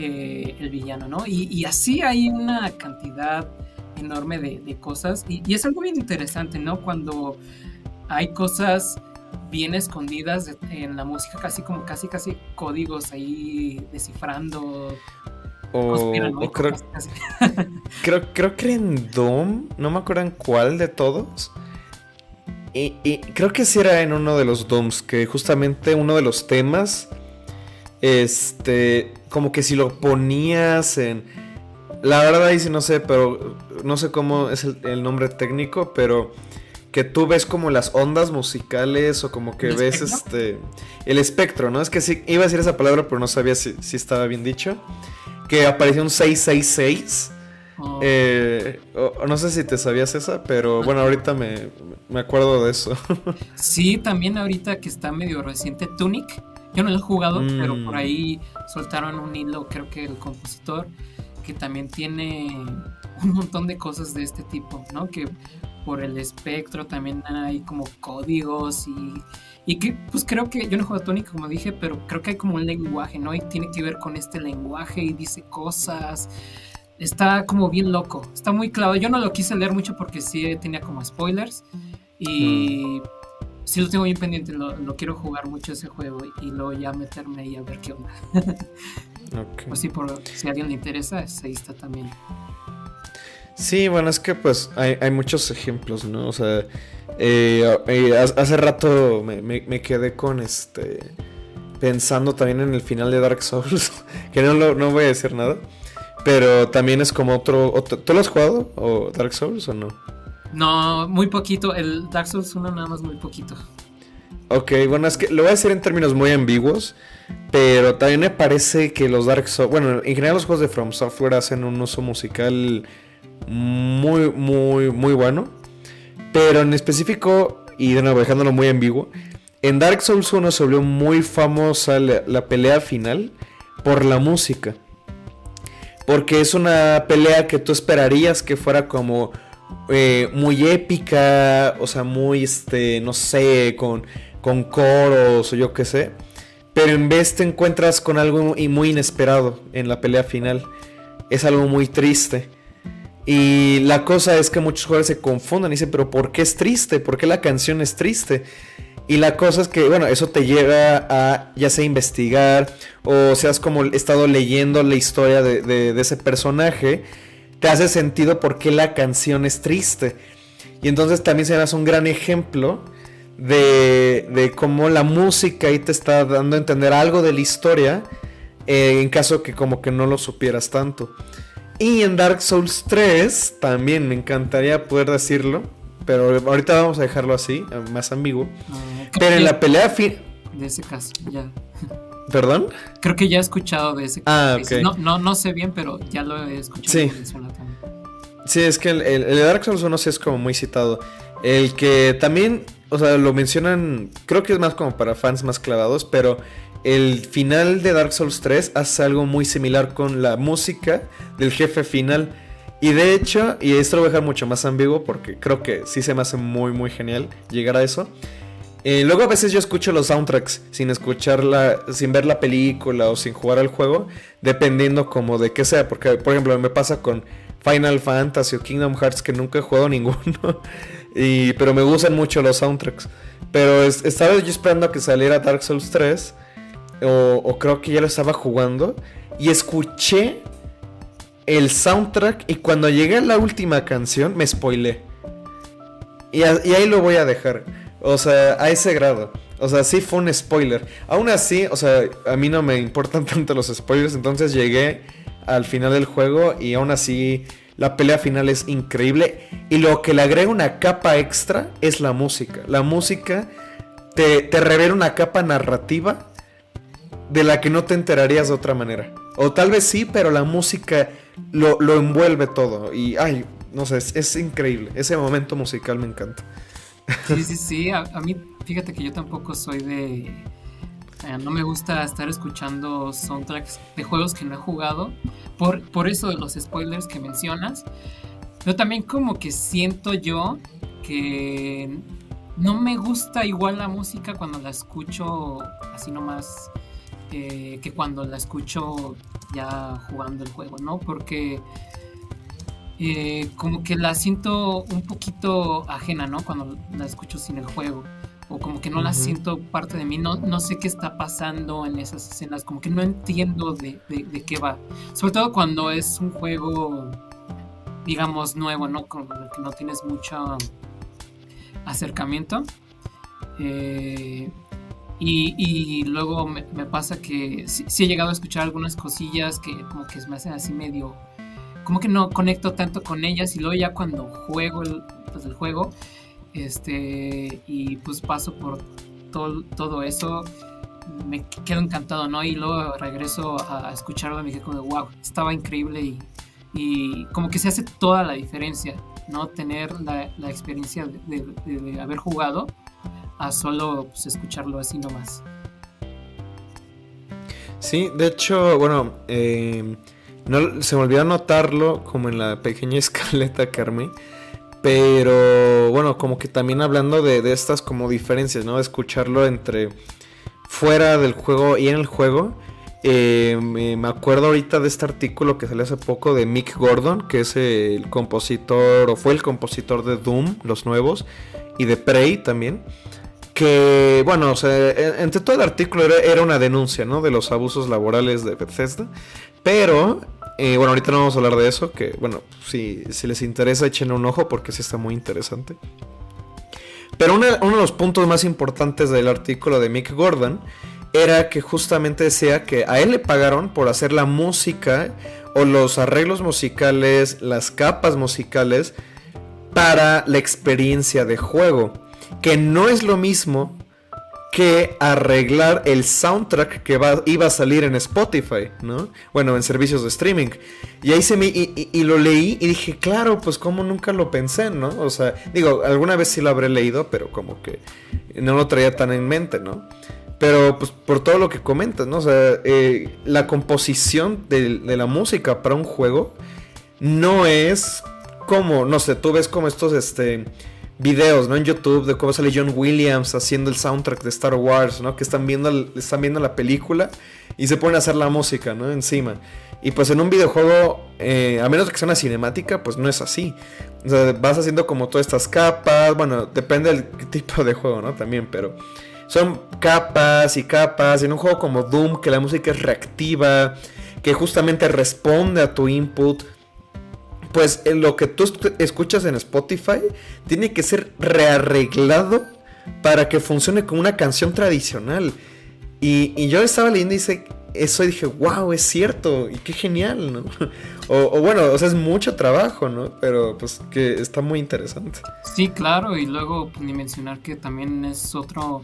Speaker 2: eh, el villano, ¿no? Y, así hay una cantidad enorme de, cosas y, es algo bien interesante, ¿no? Cuando hay cosas bien escondidas en la música, casi como casi casi códigos ahí descifrando.
Speaker 1: O, creo, creo, creo, que en Doom, no me acuerdo en cuál de todos. Y, y, creo que sí era en uno de los Dooms, que justamente uno de los temas este, como que si lo ponías en... La verdad ahí sí no sé, pero no sé cómo es el, nombre técnico, pero que tú ves como las ondas musicales o como que ves este el espectro, ¿no? Es que sí, iba a decir esa palabra, pero no sabía si, estaba bien dicho. Que apareció un 666. Eh, no sé si te sabías esa, pero bueno, ahorita me, me acuerdo de eso.
Speaker 2: sí, también ahorita que está medio reciente Tunic yo no lo he jugado, pero por mm. ahí soltaron un hilo, creo que el compositor, que también tiene un montón de cosas de este tipo, ¿no? Que por el espectro también hay como códigos y, y que pues creo que yo no juego a Tony como dije, pero creo que hay como un lenguaje, ¿no? Y tiene que ver con este lenguaje y dice cosas. Está como bien loco, está muy claro. Yo no lo quise leer mucho porque sí tenía como spoilers y... Mm sí lo tengo bien pendiente, lo, quiero jugar mucho ese juego y luego ya meterme ahí a ver qué onda. Pues sí, por, si a alguien le interesa, ahí está también.
Speaker 1: Sí, bueno, es que pues hay, muchos ejemplos, ¿no? O sea, eh, eh, hace rato me, quedé con este. Pensando también en el final de Dark Souls, que no, no voy a decir nada, pero también es como otro, otro. ¿Tú lo has jugado? ¿O Dark Souls o no?
Speaker 2: No, muy poquito. El Dark Souls 1 nada más muy poquito.
Speaker 1: Ok, bueno, es que lo voy a decir en términos muy ambiguos, pero también me parece que los Dark Souls, bueno, en general los juegos de From Software hacen un uso musical muy, muy, muy bueno, pero en específico, y de nuevo dejándolo muy ambiguo, en Dark Souls 1 se volvió muy famosa la pelea final por la música, porque es una pelea que tú esperarías que fuera como eh, muy épica, o sea, muy, este, no sé, con, con coros o yo qué sé. Pero en vez te encuentras con algo muy inesperado en la pelea final. Es algo muy triste. Y la cosa es que muchos jugadores se confunden y dicen, pero ¿por qué es triste? ¿Por qué la canción es triste? Y la cosa es que, bueno, eso te lleva a ya sea investigar o seas como estado leyendo la historia de, ese personaje te hace sentido por qué la canción es triste. Y entonces también serás un gran ejemplo de, de cómo la música ahí te está dando a entender algo de la historia, eh, en caso que como que no lo supieras tanto. Y en Dark Souls 3 también me encantaría poder decirlo, pero ahorita vamos a dejarlo así, más ambiguo. Ah, pero en la pelea fin...
Speaker 2: De ese caso, ya.
Speaker 1: ¿Perdón?
Speaker 2: Creo que ya he escuchado de ese.
Speaker 1: Ah, ok.
Speaker 2: No, no, no sé bien, pero ya lo he escuchado.
Speaker 1: Sí. Sí, es que el, el, Dark Souls 1 sí es como muy citado. El que también, o sea, lo mencionan, creo que es más como para fans más clavados, pero el final de Dark Souls 3 hace algo muy similar con la música del jefe final. Y de hecho, y esto lo voy a dejar mucho más ambiguo porque creo que sí se me hace muy, muy genial llegar a eso. Eh, luego a veces yo escucho los soundtracks sin escucharla, sin ver la película o sin jugar al juego, dependiendo como de qué sea, porque por ejemplo me pasa con Final Fantasy o Kingdom Hearts que nunca he jugado ninguno, y, pero me gustan mucho los soundtracks. Pero estaba yo esperando a que saliera Dark Souls 3, o, creo que ya lo estaba jugando, y escuché el soundtrack y cuando llegué a la última canción me spoilé. Y, ahí lo voy a dejar. O sea, a ese grado. O sea, sí fue un spoiler. Aún así, o sea, a mí no me importan tanto los spoilers. Entonces llegué al final del juego y aún así la pelea final es increíble. Y lo que le agrega una capa extra es la música. La música te, te revela una capa narrativa de la que no te enterarías de otra manera. O tal vez sí, pero la música lo, envuelve todo. Y, ay, no sé, es, increíble. Ese momento musical me encanta.
Speaker 2: Sí, sí, sí. A, mí, fíjate que yo tampoco soy de... no me gusta estar escuchando soundtracks de juegos que no he jugado. Por, por eso de los spoilers que mencionas. Pero también como que siento yo que no me gusta igual la música cuando la escucho así nomás eh, que cuando la escucho ya jugando el juego, ¿no? Porque eh, como que la siento un poquito ajena, ¿no? Cuando la escucho sin el juego. O como que no la siento parte de mí. No, no sé qué está pasando en esas escenas. Como que no entiendo de, qué va. Sobre todo cuando es un juego, digamos, nuevo, ¿no? Con el que no tienes mucho acercamiento. Eh, y, luego me, pasa que sí, he llegado a escuchar algunas cosillas que como que me hacen así medio... Como que no conecto tanto con ellas y luego ya cuando juego el, pues el juego este y pues paso por todo, todo eso me quedo encantado, ¿no? Y luego regreso a escucharlo y me quedo como de wow, estaba increíble y, y, como que se hace toda la diferencia, ¿no? Tener la, experiencia de haber jugado a solo pues, escucharlo así nomás.
Speaker 1: Sí, de hecho, bueno, eh, no, se me olvidó anotarlo como en la pequeña escaleta Carmen. Pero bueno, como que también hablando de, estas como diferencias, ¿no? De escucharlo entre fuera del juego y en el juego. Eh, me acuerdo ahorita de este artículo que salió hace poco de Mick Gordon, que es el compositor, o fue el compositor de Doom, los nuevos, y de Prey también que, bueno, o sea, e, entre todo el artículo era, una denuncia, ¿no? De los abusos laborales de Bethesda. Pero, eh, bueno, ahorita no vamos a hablar de eso, que, bueno, si, si les interesa, echen un ojo porque sí está muy interesante. Pero uno de los puntos más importantes del artículo de Mick Gordon era que justamente decía que a él le pagaron por hacer la música o los arreglos musicales, las capas musicales para la experiencia de juego que no es lo mismo que arreglar el soundtrack que iba a salir en Spotify, ¿no? Bueno, en servicios de streaming. Y ahí se me. Y, lo leí y dije, claro, pues como nunca lo pensé, ¿no? O sea, digo, alguna vez sí lo habré leído, pero como que no lo traía tan en mente, ¿no? Pero pues por todo lo que comentas, ¿no? O sea, eh, la composición de, de la música para un juego no es como, no sé, tú ves como estos, este videos, ¿no? En YouTube de cómo sale John Williams haciendo el soundtrack de Star Wars, ¿no? Que están viendo, están viendo la película y se ponen a hacer la música, ¿no? Encima. Y pues en un videojuego, eh, a menos que sea una cinemática, pues no es así. Vas haciendo como todas estas capas, bueno, depende del tipo de juego, ¿no? También, pero son capas y capas. En un juego como Doom, que la música es reactiva, que justamente responde a tu input pues lo que tú escuchas en Spotify tiene que ser rearreglado para que funcione como una canción tradicional. Y, yo estaba leyendo y dice eso y dije, wow, es cierto, y qué genial, ¿no? O, bueno, o sea, es mucho trabajo, ¿no? Pero pues que está muy interesante.
Speaker 2: Sí, claro, y luego ni mencionar que también es otro,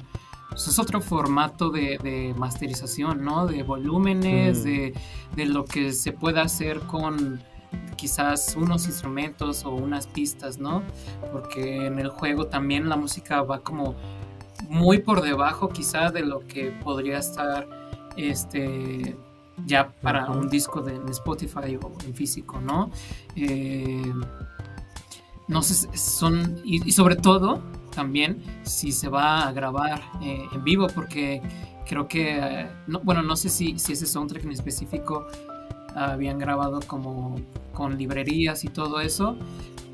Speaker 2: pues, es otro formato de, masterización, ¿no? De volúmenes, mm. de, de lo que se puede hacer con quizás unos instrumentos o unas pistas, ¿no? Porque en el juego también la música va como muy por debajo quizás de lo que podría estar este ya para un disco de Spotify o en físico, ¿no? Eh, no sé, son, y, sobre todo también si se va a grabar eh, en vivo, porque creo que, eh, no, bueno, no sé si, si ese soundtrack en específico habían grabado como con librerías y todo eso,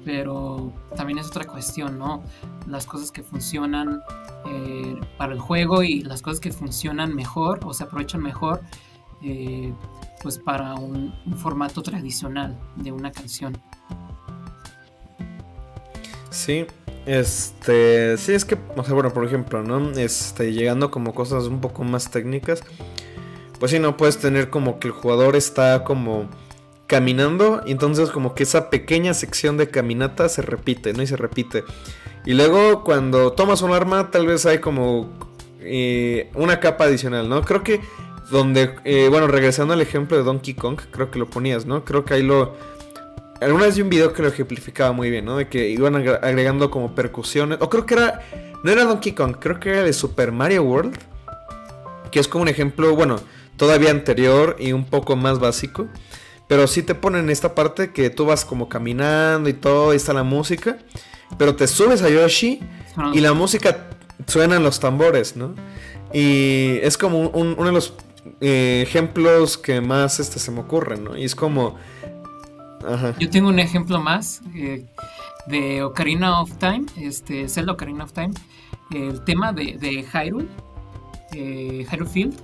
Speaker 2: pero también es otra cuestión, ¿no? Las cosas que funcionan eh, para el juego y las cosas que funcionan mejor o se aprovechan mejor, eh, pues para un, formato tradicional de una canción.
Speaker 1: Sí, este, sí es que, o sea, bueno, por ejemplo, ¿no? Este, llegando como cosas un poco más técnicas, pues sí, no puedes tener como que el jugador está como caminando y entonces como que esa pequeña sección de caminata se repite, ¿no? Y se repite. Y luego cuando tomas un arma tal vez hay como eh, una capa adicional, ¿no? Creo que donde, eh, bueno, regresando al ejemplo de Donkey Kong, creo que lo ponías, ¿no? Creo que ahí lo... Alguna vez vi un video que lo ejemplificaba muy bien, ¿no? De que iban agregando como percusiones. O creo que era... No era Donkey Kong, creo que era de Super Mario World. Que es como un ejemplo, bueno, todavía anterior y un poco más básico. Pero sí te ponen esta parte que tú vas como caminando y todo, y está la música. Pero te subes a Yoshi y la música suena en los tambores, ¿no? Y es como uno de los eh, ejemplos que más este, se me ocurren, ¿no? Y es como...
Speaker 2: Yo tengo un ejemplo más eh, de Ocarina of Time, este, Zelda Ocarina of Time, el tema de, de Hyrule, eh, Hyrule Field,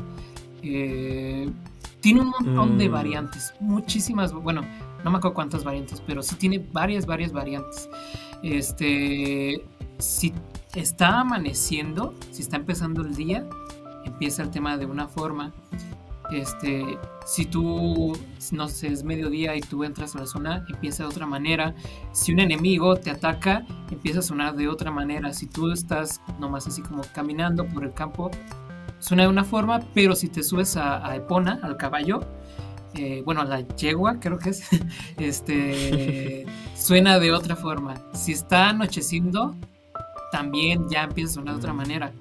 Speaker 2: eh, tiene un montón de mm. variantes, muchísimas, bueno, no me acuerdo cuántas variantes, pero sí tiene varias, varias variantes. Este, si está amaneciendo, si está empezando el día, empieza el tema de una forma. Este, si tú, no sé, es mediodía y tú entras a la zona, empieza de otra manera. Si un enemigo te ataca, empieza a sonar de otra manera. Si tú estás nomás así como caminando por el campo, suena de una forma, pero si te subes a, Epona, al caballo, eh, bueno, a la yegua creo que es, este, suena de otra forma. Si está anocheciendo, también ya empieza a sonar de otra manera.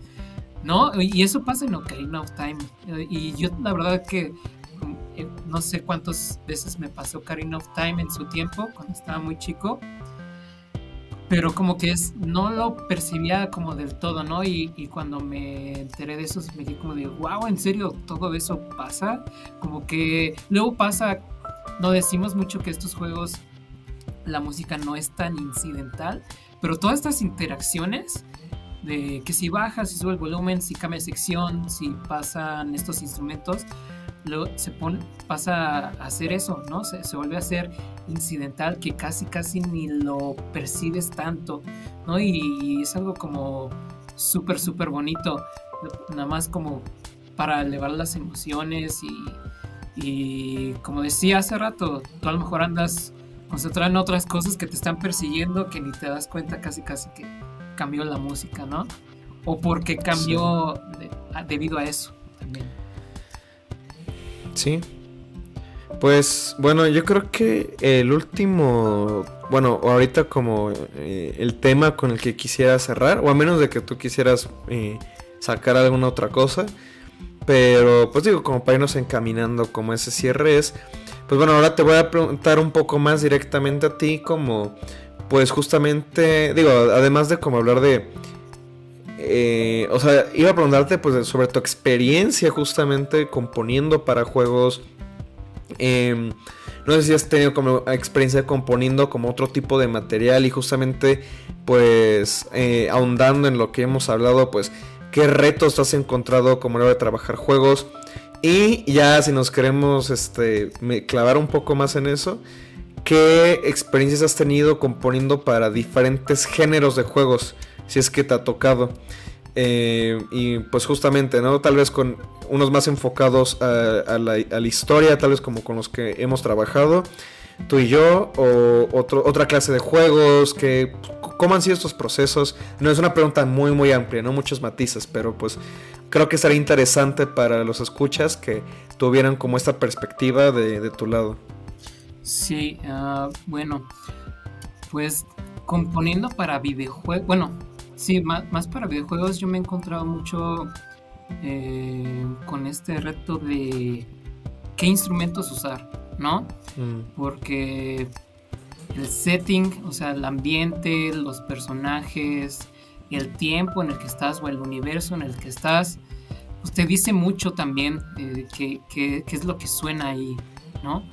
Speaker 2: ¿no? Y eso pasa en Ocarina of Time. Y yo la verdad que eh, no sé cuántas veces me pasó Ocarina of Time en su tiempo, cuando estaba muy chico. Pero como que es, no lo percibía como del todo, ¿no? Y, cuando me enteré de eso, me quedé como de, wow, ¿en serio todo eso pasa? Como que luego pasa, no decimos mucho que estos juegos, la música no es tan incidental, pero todas estas interacciones de que si baja, si sube el volumen, si cambia sección, si pasan estos instrumentos, luego se pone, pasa a hacer eso, ¿no? Se, vuelve a ser incidental que casi, casi ni lo percibes tanto, ¿no? Y, es algo como súper, súper bonito, nada más como para elevar las emociones y, y como decía hace rato, tú a lo mejor andas concentrado en otras cosas que te están persiguiendo que ni te das cuenta casi, casi que cambió la música, ¿no? O porque cambió debido a eso también.
Speaker 1: Sí. Pues bueno, yo creo que el último, bueno, ahorita como eh, el tema con el que quisiera cerrar, o a menos de que tú quisieras eh, sacar alguna otra cosa, pero pues digo, como para irnos encaminando como ese cierre es, pues bueno, ahora te voy a preguntar un poco más directamente a ti como pues justamente, digo, además de como hablar de... Eh, o sea, iba a preguntarte pues sobre tu experiencia justamente componiendo para juegos. Em, no sé si has tenido como experiencia componiendo como otro tipo de material y justamente pues eh, ahondando en lo que hemos hablado pues qué retos has encontrado como hora de trabajar juegos y ya si nos queremos este, clavar un poco más en eso ¿Qué experiencias has tenido componiendo para diferentes géneros de juegos? Si es que te ha tocado. Eh, y pues justamente, ¿no? Tal vez con unos más enfocados a, la, historia, tal vez como con los que hemos trabajado, tú y yo, o otra clase de juegos, que, ¿cómo han sido estos procesos? No es una pregunta muy, muy amplia, no muchos matices, pero pues creo que sería interesante para los escuchas que tuvieran como esta perspectiva de tu lado.
Speaker 2: Sí, ah, bueno, pues componiendo para videojuegos, bueno, sí, más, para videojuegos yo me he encontrado mucho eh, con este reto de qué instrumentos usar, ¿no? Mm. Porque el setting, o sea, el ambiente, los personajes, el tiempo en el que estás o el universo en el que estás, pues te dice mucho también eh, qué es lo que suena ahí, ¿no?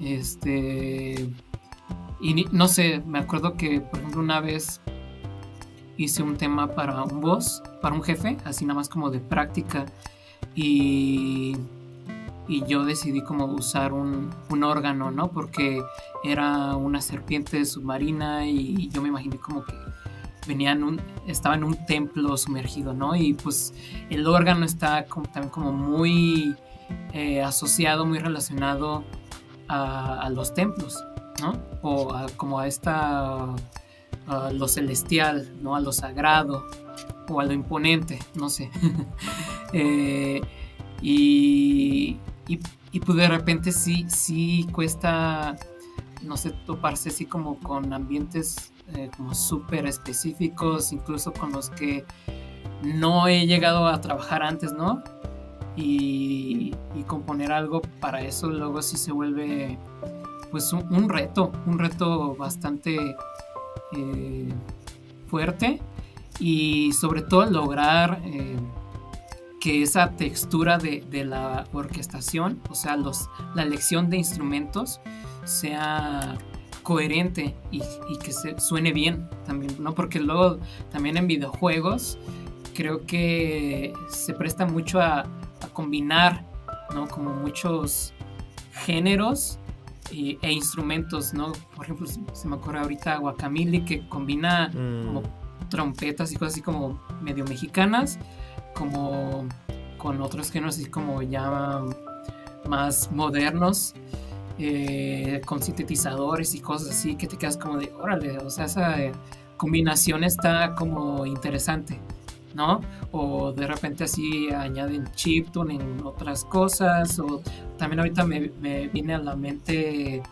Speaker 2: Este. Y no sé, me acuerdo que, por ejemplo, una vez hice un tema para un boss, para un jefe, así nada más como de práctica. Y y yo decidí como usar un, un, órgano, ¿no? Porque era una serpiente submarina y, yo me imaginé como que venía en un, estaba en un templo sumergido, ¿no? Y pues el órgano está también como muy eh, asociado, muy relacionado a, los templos, ¿no? O como a esta, a lo celestial, ¿no? A lo sagrado o a lo imponente, no sé. Eh, y, y, pues de repente sí, sí cuesta, no sé, toparse así como con ambientes eh, como súper específicos, incluso con los que no he llegado a trabajar antes, ¿no? Y, componer algo para eso luego sí se vuelve pues un, reto, un reto bastante eh, fuerte y sobre todo lograr eh, que esa textura de, la orquestación, o sea, los, la elección de instrumentos, sea coherente y, que se suene bien también, ¿no? Porque luego también en videojuegos creo que se presta mucho a, combinar, ¿no? Como muchos géneros e, instrumentos, ¿no? Por ejemplo, se me ocurre ahorita Guacamili que combina mm. como trompetas y cosas así como medio mexicanas como con otros géneros así como ya más modernos, eh, con sintetizadores y cosas así que te quedas como de, órale, o sea, esa combinación está como interesante, ¿no? O de repente así añaden chiptune en otras cosas, o también ahorita me, viene a la mente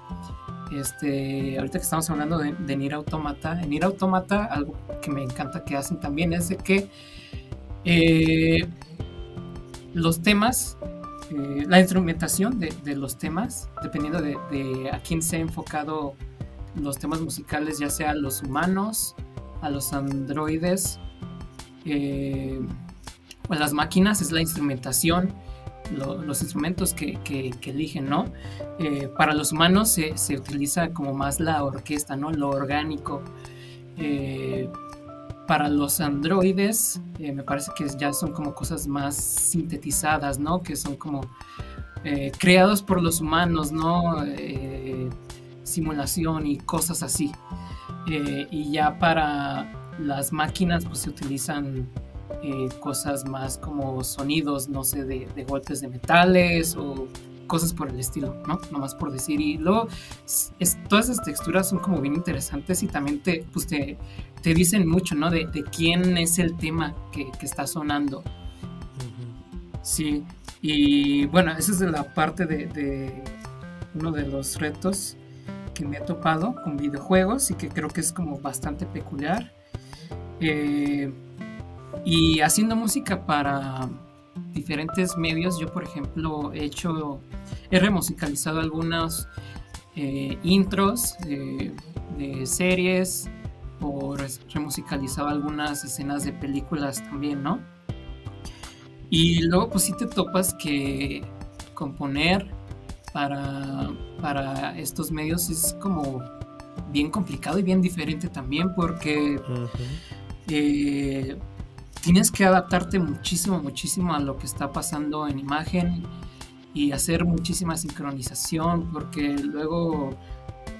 Speaker 2: este, ahorita que estamos hablando de, de Automata, en Nier Automata algo que me encanta que hacen también es de que eh, los temas, eh, la instrumentación de, los temas, dependiendo de, a quién se ha enfocado los temas musicales, ya sea a los humanos, a los androides eh, a las máquinas, es la instrumentación, los instrumentos que, eligen, ¿no? para los humanos se, se, utiliza como más la orquesta, ¿no? Lo orgánico para los androides eh, me parece que ya son como cosas más sintetizadas, ¿no? Que son como eh, creados por los humanos, ¿no? Eh, simulación y cosas así. y ya para las máquinas pues se utilizan cosas más como sonidos, no sé, de, de golpes de metales o cosas por el estilo, ¿no? Nomás por decir. Y luego, es, todas esas texturas son como bien interesantes y también te, pues te, te dicen mucho, ¿no? De, de, quién es el tema que, que está sonando. Sí, y bueno, esa es la parte de, de, uno de los retos que me he topado con videojuegos y que creo que es como bastante peculiar. Eh, y haciendo música para diferentes medios. Yo, por ejemplo, he hecho, he remusicalizado algunos eh, intros de, series o remusicalizado algunas escenas de películas también, ¿no? Y luego, pues sí te topas que componer para, para estos medios es como bien complicado y bien diferente también porque tienes que adaptarte muchísimo, muchísimo a lo que está pasando en imagen y hacer muchísima sincronización porque luego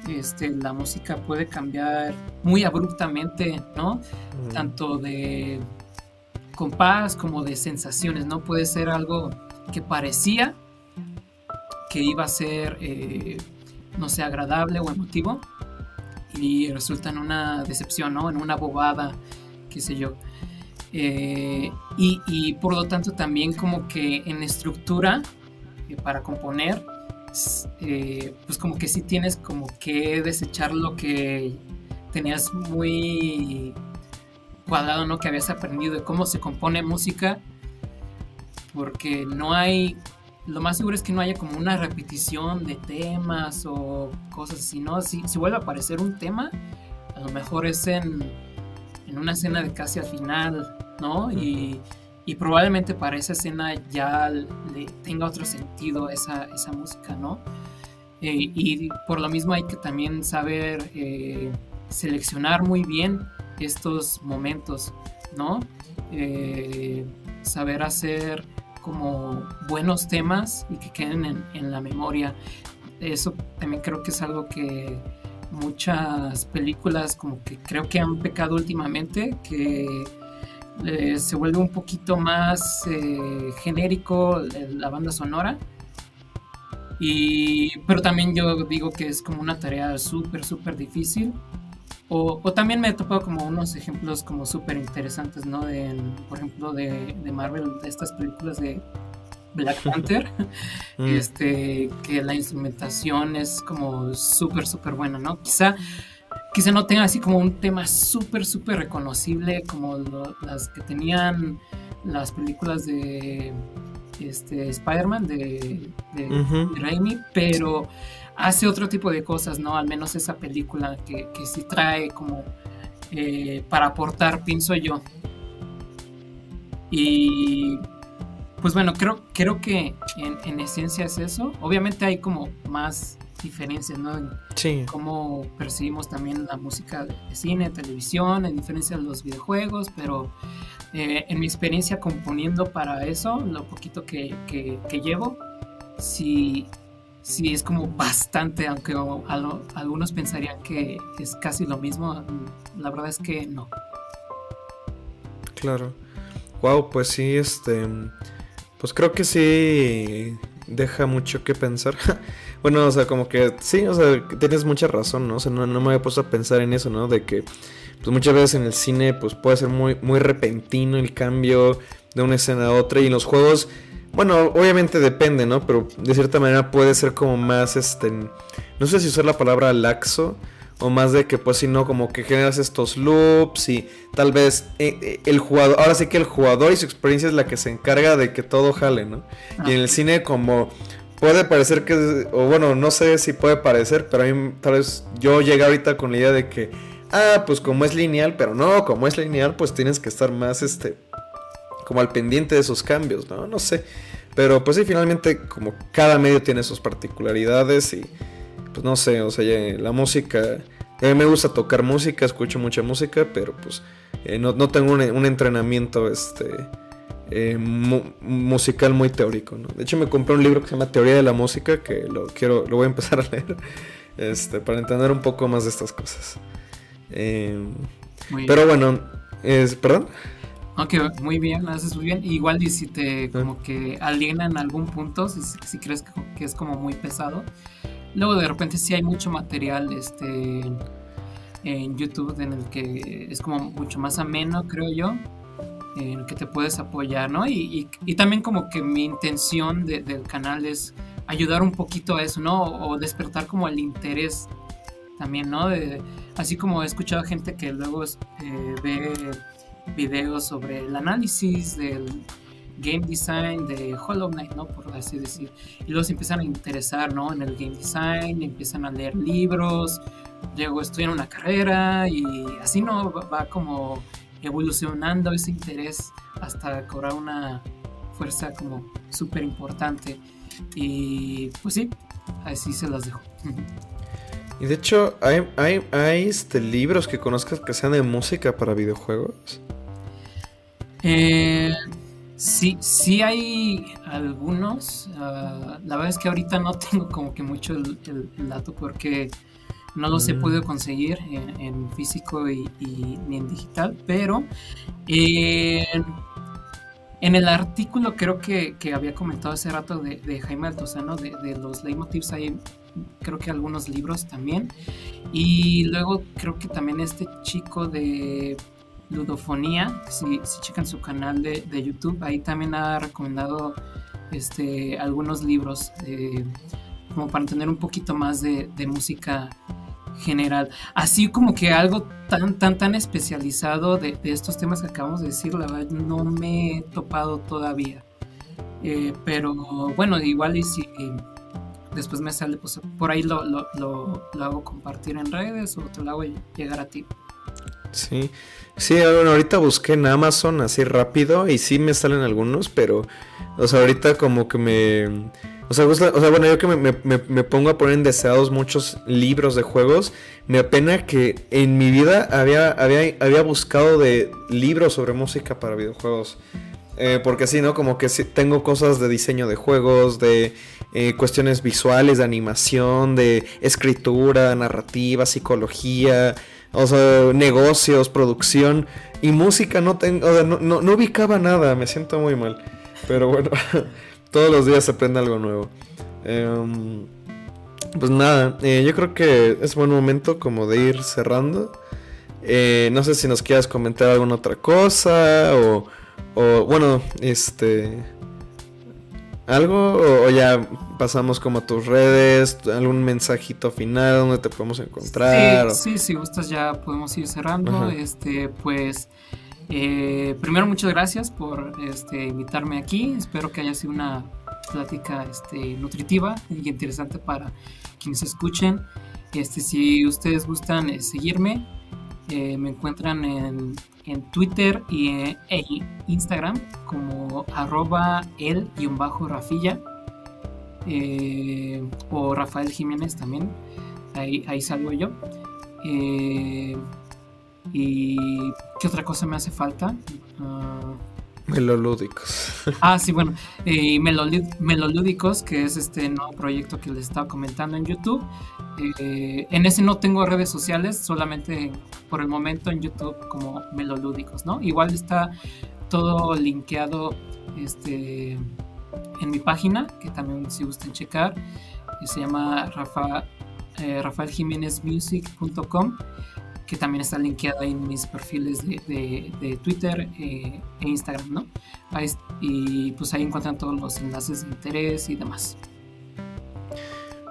Speaker 2: este, la música puede cambiar muy abruptamente, ¿no? Tanto de compás como de sensaciones, ¿no? Puede ser algo que parecía que iba a ser, eh, no sé, agradable o emotivo y resulta en una decepción, ¿no? En una bobada, qué sé yo. Eh, y, por lo tanto también como que en estructura eh, para componer, eh, pues como que sí tienes como que desechar lo que tenías muy cuadrado, ¿no? Que habías aprendido de cómo se compone música, porque no hay, lo más seguro es que no haya como una repetición de temas o cosas así. Si, si vuelve a aparecer un tema, a lo mejor es en, en una escena de casi al final ¿no? Y, probablemente para esa escena ya le tenga otro sentido esa, esa música, ¿no? Eh, y por lo mismo hay que también saber eh, seleccionar muy bien estos momentos, ¿no? Eh, saber hacer como buenos temas y que queden en, en la memoria. Eso también creo que es algo que muchas películas como que creo que han pecado últimamente, que eh, se vuelve un poquito más eh, genérico la banda sonora. Y, pero también yo digo que es como una tarea súper, súper difícil. O, también me he topado como unos ejemplos como súper interesantes, ¿no? De, por ejemplo, de, de Marvel, de estas películas de Black Panther, mm. este, que la instrumentación es como súper, súper buena, ¿no? Quizá, quizá no tenga así como un tema súper, súper reconocible como las que tenían las películas de este, Spider-Man de, de, Raimi, pero hace otro tipo de cosas, ¿no? Al menos esa película que, que sí trae como eh, para aportar, pienso yo. Y pues bueno, creo, creo que en, esencia es eso. Obviamente hay como más diferencias, ¿no? En sí. cómo percibimos también la música de cine, televisión, en diferencia de los videojuegos, pero eh, en mi experiencia componiendo para eso, lo poquito que, llevo, sí, sí es como bastante, aunque algunos pensarían que es casi lo mismo, la verdad es que no.
Speaker 1: Claro. Wow, pues sí, este pues creo que sí deja mucho que pensar. bueno, o sea, como que sí, o sea, tienes mucha razón, ¿no? O sea, no, me había puesto a pensar en eso, ¿no? De que pues muchas veces en el cine pues puede ser muy, muy repentino el cambio de una escena a otra y en los juegos, bueno, obviamente depende, ¿no? Pero de cierta manera puede ser como más, este, no sé si usar la palabra laxo, o más de que pues si no como que generas estos loops y tal vez eh, eh, el jugador, ahora sí que el jugador y su experiencia es la que se encarga de que todo jale, ¿no? Y en el cine como puede parecer que, o bueno, no sé si puede parecer, pero a mí tal vez yo llegué ahorita con la idea de que, ah, pues como es lineal, pero no, como es lineal pues tienes que estar más, este, como al pendiente de esos cambios, ¿no? No sé. Pero pues sí, finalmente como cada medio tiene sus particularidades y pues no sé, o sea, la música, a mí me gusta tocar música, escucho mucha música, pero pues eh, no, tengo un, entrenamiento este, eh, musical muy teórico, ¿no? De hecho me compré un libro que se llama Teoría de la Música, que lo quiero, lo voy a empezar a leer, este, para entender un poco más de estas cosas. Em, pero bueno, es, ¿perdón?
Speaker 2: Ok, muy bien, haces muy bien. Igual y si te como que aliena en algún punto, si, si crees que, es como muy pesado, Luego de repente sí hay mucho material este, en YouTube en el que es como mucho más ameno, creo yo, en el que te puedes apoyar, ¿no? Y, también como que mi intención del canal es ayudar un poquito a eso, ¿no? O, despertar como el interés también, ¿no? así como he escuchado gente que luego eh, ve videos sobre el análisis del game design de Hollow Knight, ¿no? Por así decir. Y luego se empiezan a interesar, ¿no? En el game design, empiezan a leer libros, luego estudian una carrera y así, ¿no? Va, como evolucionando ese interés hasta cobrar una fuerza como súper importante. Y pues sí, así se las dejo.
Speaker 1: Y de hecho, ¿hay, hay, hay este, libros que conozcas que sean de música para videojuegos?
Speaker 2: Eh, Sí, sí hay algunos. Ah, la verdad es que ahorita no tengo como que mucho el, dato porque no los he mm. podido conseguir en, físico y, ni en digital, pero en el artículo creo que, había comentado hace rato de, Jaime Altozano, de, de los leitmotivs, hay creo que algunos libros también. Y luego creo que también este chico de Ludofonía, si, si checan su canal de, YouTube, ahí también ha recomendado este, algunos libros eh, como para entender un poquito más de, música general. Así como que algo tan, tan, tan especializado de, estos temas que acabamos de decir, la verdad no me he topado todavía. Eh, pero bueno, igual y si después me sale, pues por ahí lo, lo, lo hago compartir en redes o te lo hago llegar a ti.
Speaker 1: Sí, sí, ahorita busqué en Amazon así rápido y sí me salen algunos, pero, o sea, ahorita como que me... O sea, o sea bueno, yo que me, pongo a poner en deseados muchos libros de juegos, me apena que en mi vida había, había, había buscado de libros sobre música para videojuegos. Eh, porque sí, ¿no? Como que tengo cosas de diseño de juegos, de eh, cuestiones visuales, de animación, de escritura, narrativa, psicología, o sea, negocios, producción y música. No, tengo, o sea, no, no, no ubicaba nada, me siento muy mal. Pero bueno, todos los días se aprende algo nuevo. Em, pues nada, eh, yo creo que es buen momento como de ir cerrando. Eh, no sé si nos quieras comentar alguna otra cosa o, o bueno, este... ¿Algo? O, ya pasamos como a tus redes? ¿Algún mensajito final donde te podemos encontrar?
Speaker 2: Sí, sí, si gustas ya podemos ir cerrando. Este, pues... Eh, primero muchas gracias por este, invitarme aquí. Espero que haya sido una plática este, nutritiva y interesante para quienes escuchen. Este, si ustedes gustan eh, seguirme, eh, me encuentran en, en Twitter y en, Instagram como arroba el-rafilla eh, o Rafael Jiménez también. Ahí, ahí salgo yo. ¿Y qué otra cosa me hace falta? Uh,
Speaker 1: Melolúdicos.
Speaker 2: Ah, sí, bueno. Eh, Melolúdicos, que es este nuevo proyecto que les estaba comentando en YouTube. Eh, en ese no tengo redes sociales, solamente por el momento en YouTube como Melolúdicos, ¿no? Igual está todo linkeado este, en mi página, que también si gusten checar. se llama Rafa, eh, que también está linkeado en mis perfiles de, Twitter eh, e Instagram, ¿no? y pues ahí encuentran todos los enlaces de interés y demás.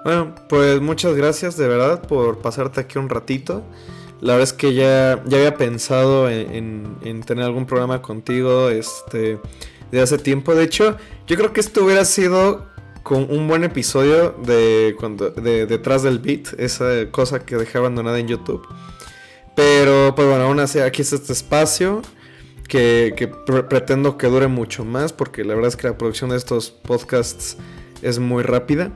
Speaker 1: Bueno, pues muchas gracias de verdad por pasarte aquí un ratito. La verdad es que ya, ya había pensado en, tener algún programa contigo este, de hace tiempo. De hecho, yo creo que esto hubiera sido con un buen episodio de, cuando, de Detrás del Beat, esa cosa que dejé abandonada en YouTube. Pero pues bueno, aún así aquí está este espacio que, pretendo que dure mucho más porque la verdad es que la producción de estos podcasts es muy rápida.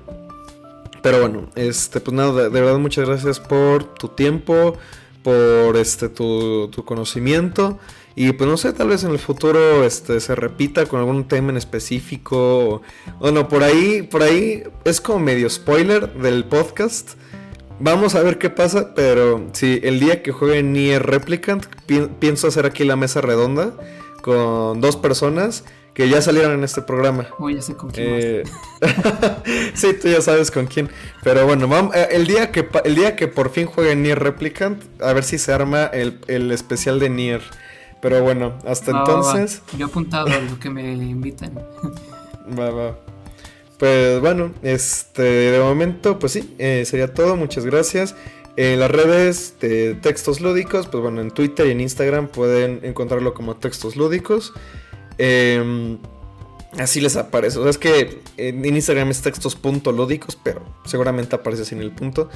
Speaker 1: Pero bueno, este, pues nada, de, verdad muchas gracias por tu tiempo, por este, tu, tu, conocimiento. Y pues no sé, tal vez en el futuro este, se repita con algún tema en específico. Bueno, por ahí, por ahí es como medio spoiler del podcast. Vamos a ver qué pasa, pero sí, el día que juegue Nier Replicant, pienso hacer aquí la mesa redonda con dos personas que ya salieron en este programa.
Speaker 2: Oh, ya sé con quién. Eh...
Speaker 1: sí, tú ya sabes con quién. Pero bueno, vamos, eh, el, día que, el día que por fin juegue Nier Replicant, a ver si se arma el, el especial de Nier. Pero bueno, hasta entonces.
Speaker 2: Yo he apuntado a lo que me inviten.
Speaker 1: va, va. Pues bueno, este, de momento, pues sí, eh, sería todo. Muchas gracias. En las redes de textos lúdicos, pues bueno, en Twitter y en Instagram pueden encontrarlo como textos lúdicos. Em, así les aparece. O sea, es que en Instagram es textos.lúdicos, pero seguramente aparece sin el punto.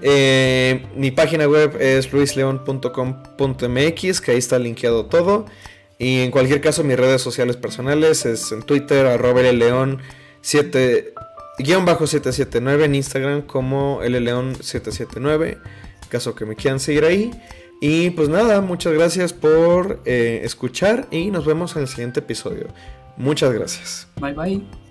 Speaker 1: Eh, mi página web es luisleon.com.mx, que ahí está linkeado todo. Y en cualquier caso, mis redes sociales personales es en Twitter, arroba león 7 guion bajo 779 en Instagram como León 779 caso que me quieran seguir ahí y pues nada muchas gracias por eh, escuchar y nos vemos en el siguiente episodio. Muchas gracias.
Speaker 2: Bye bye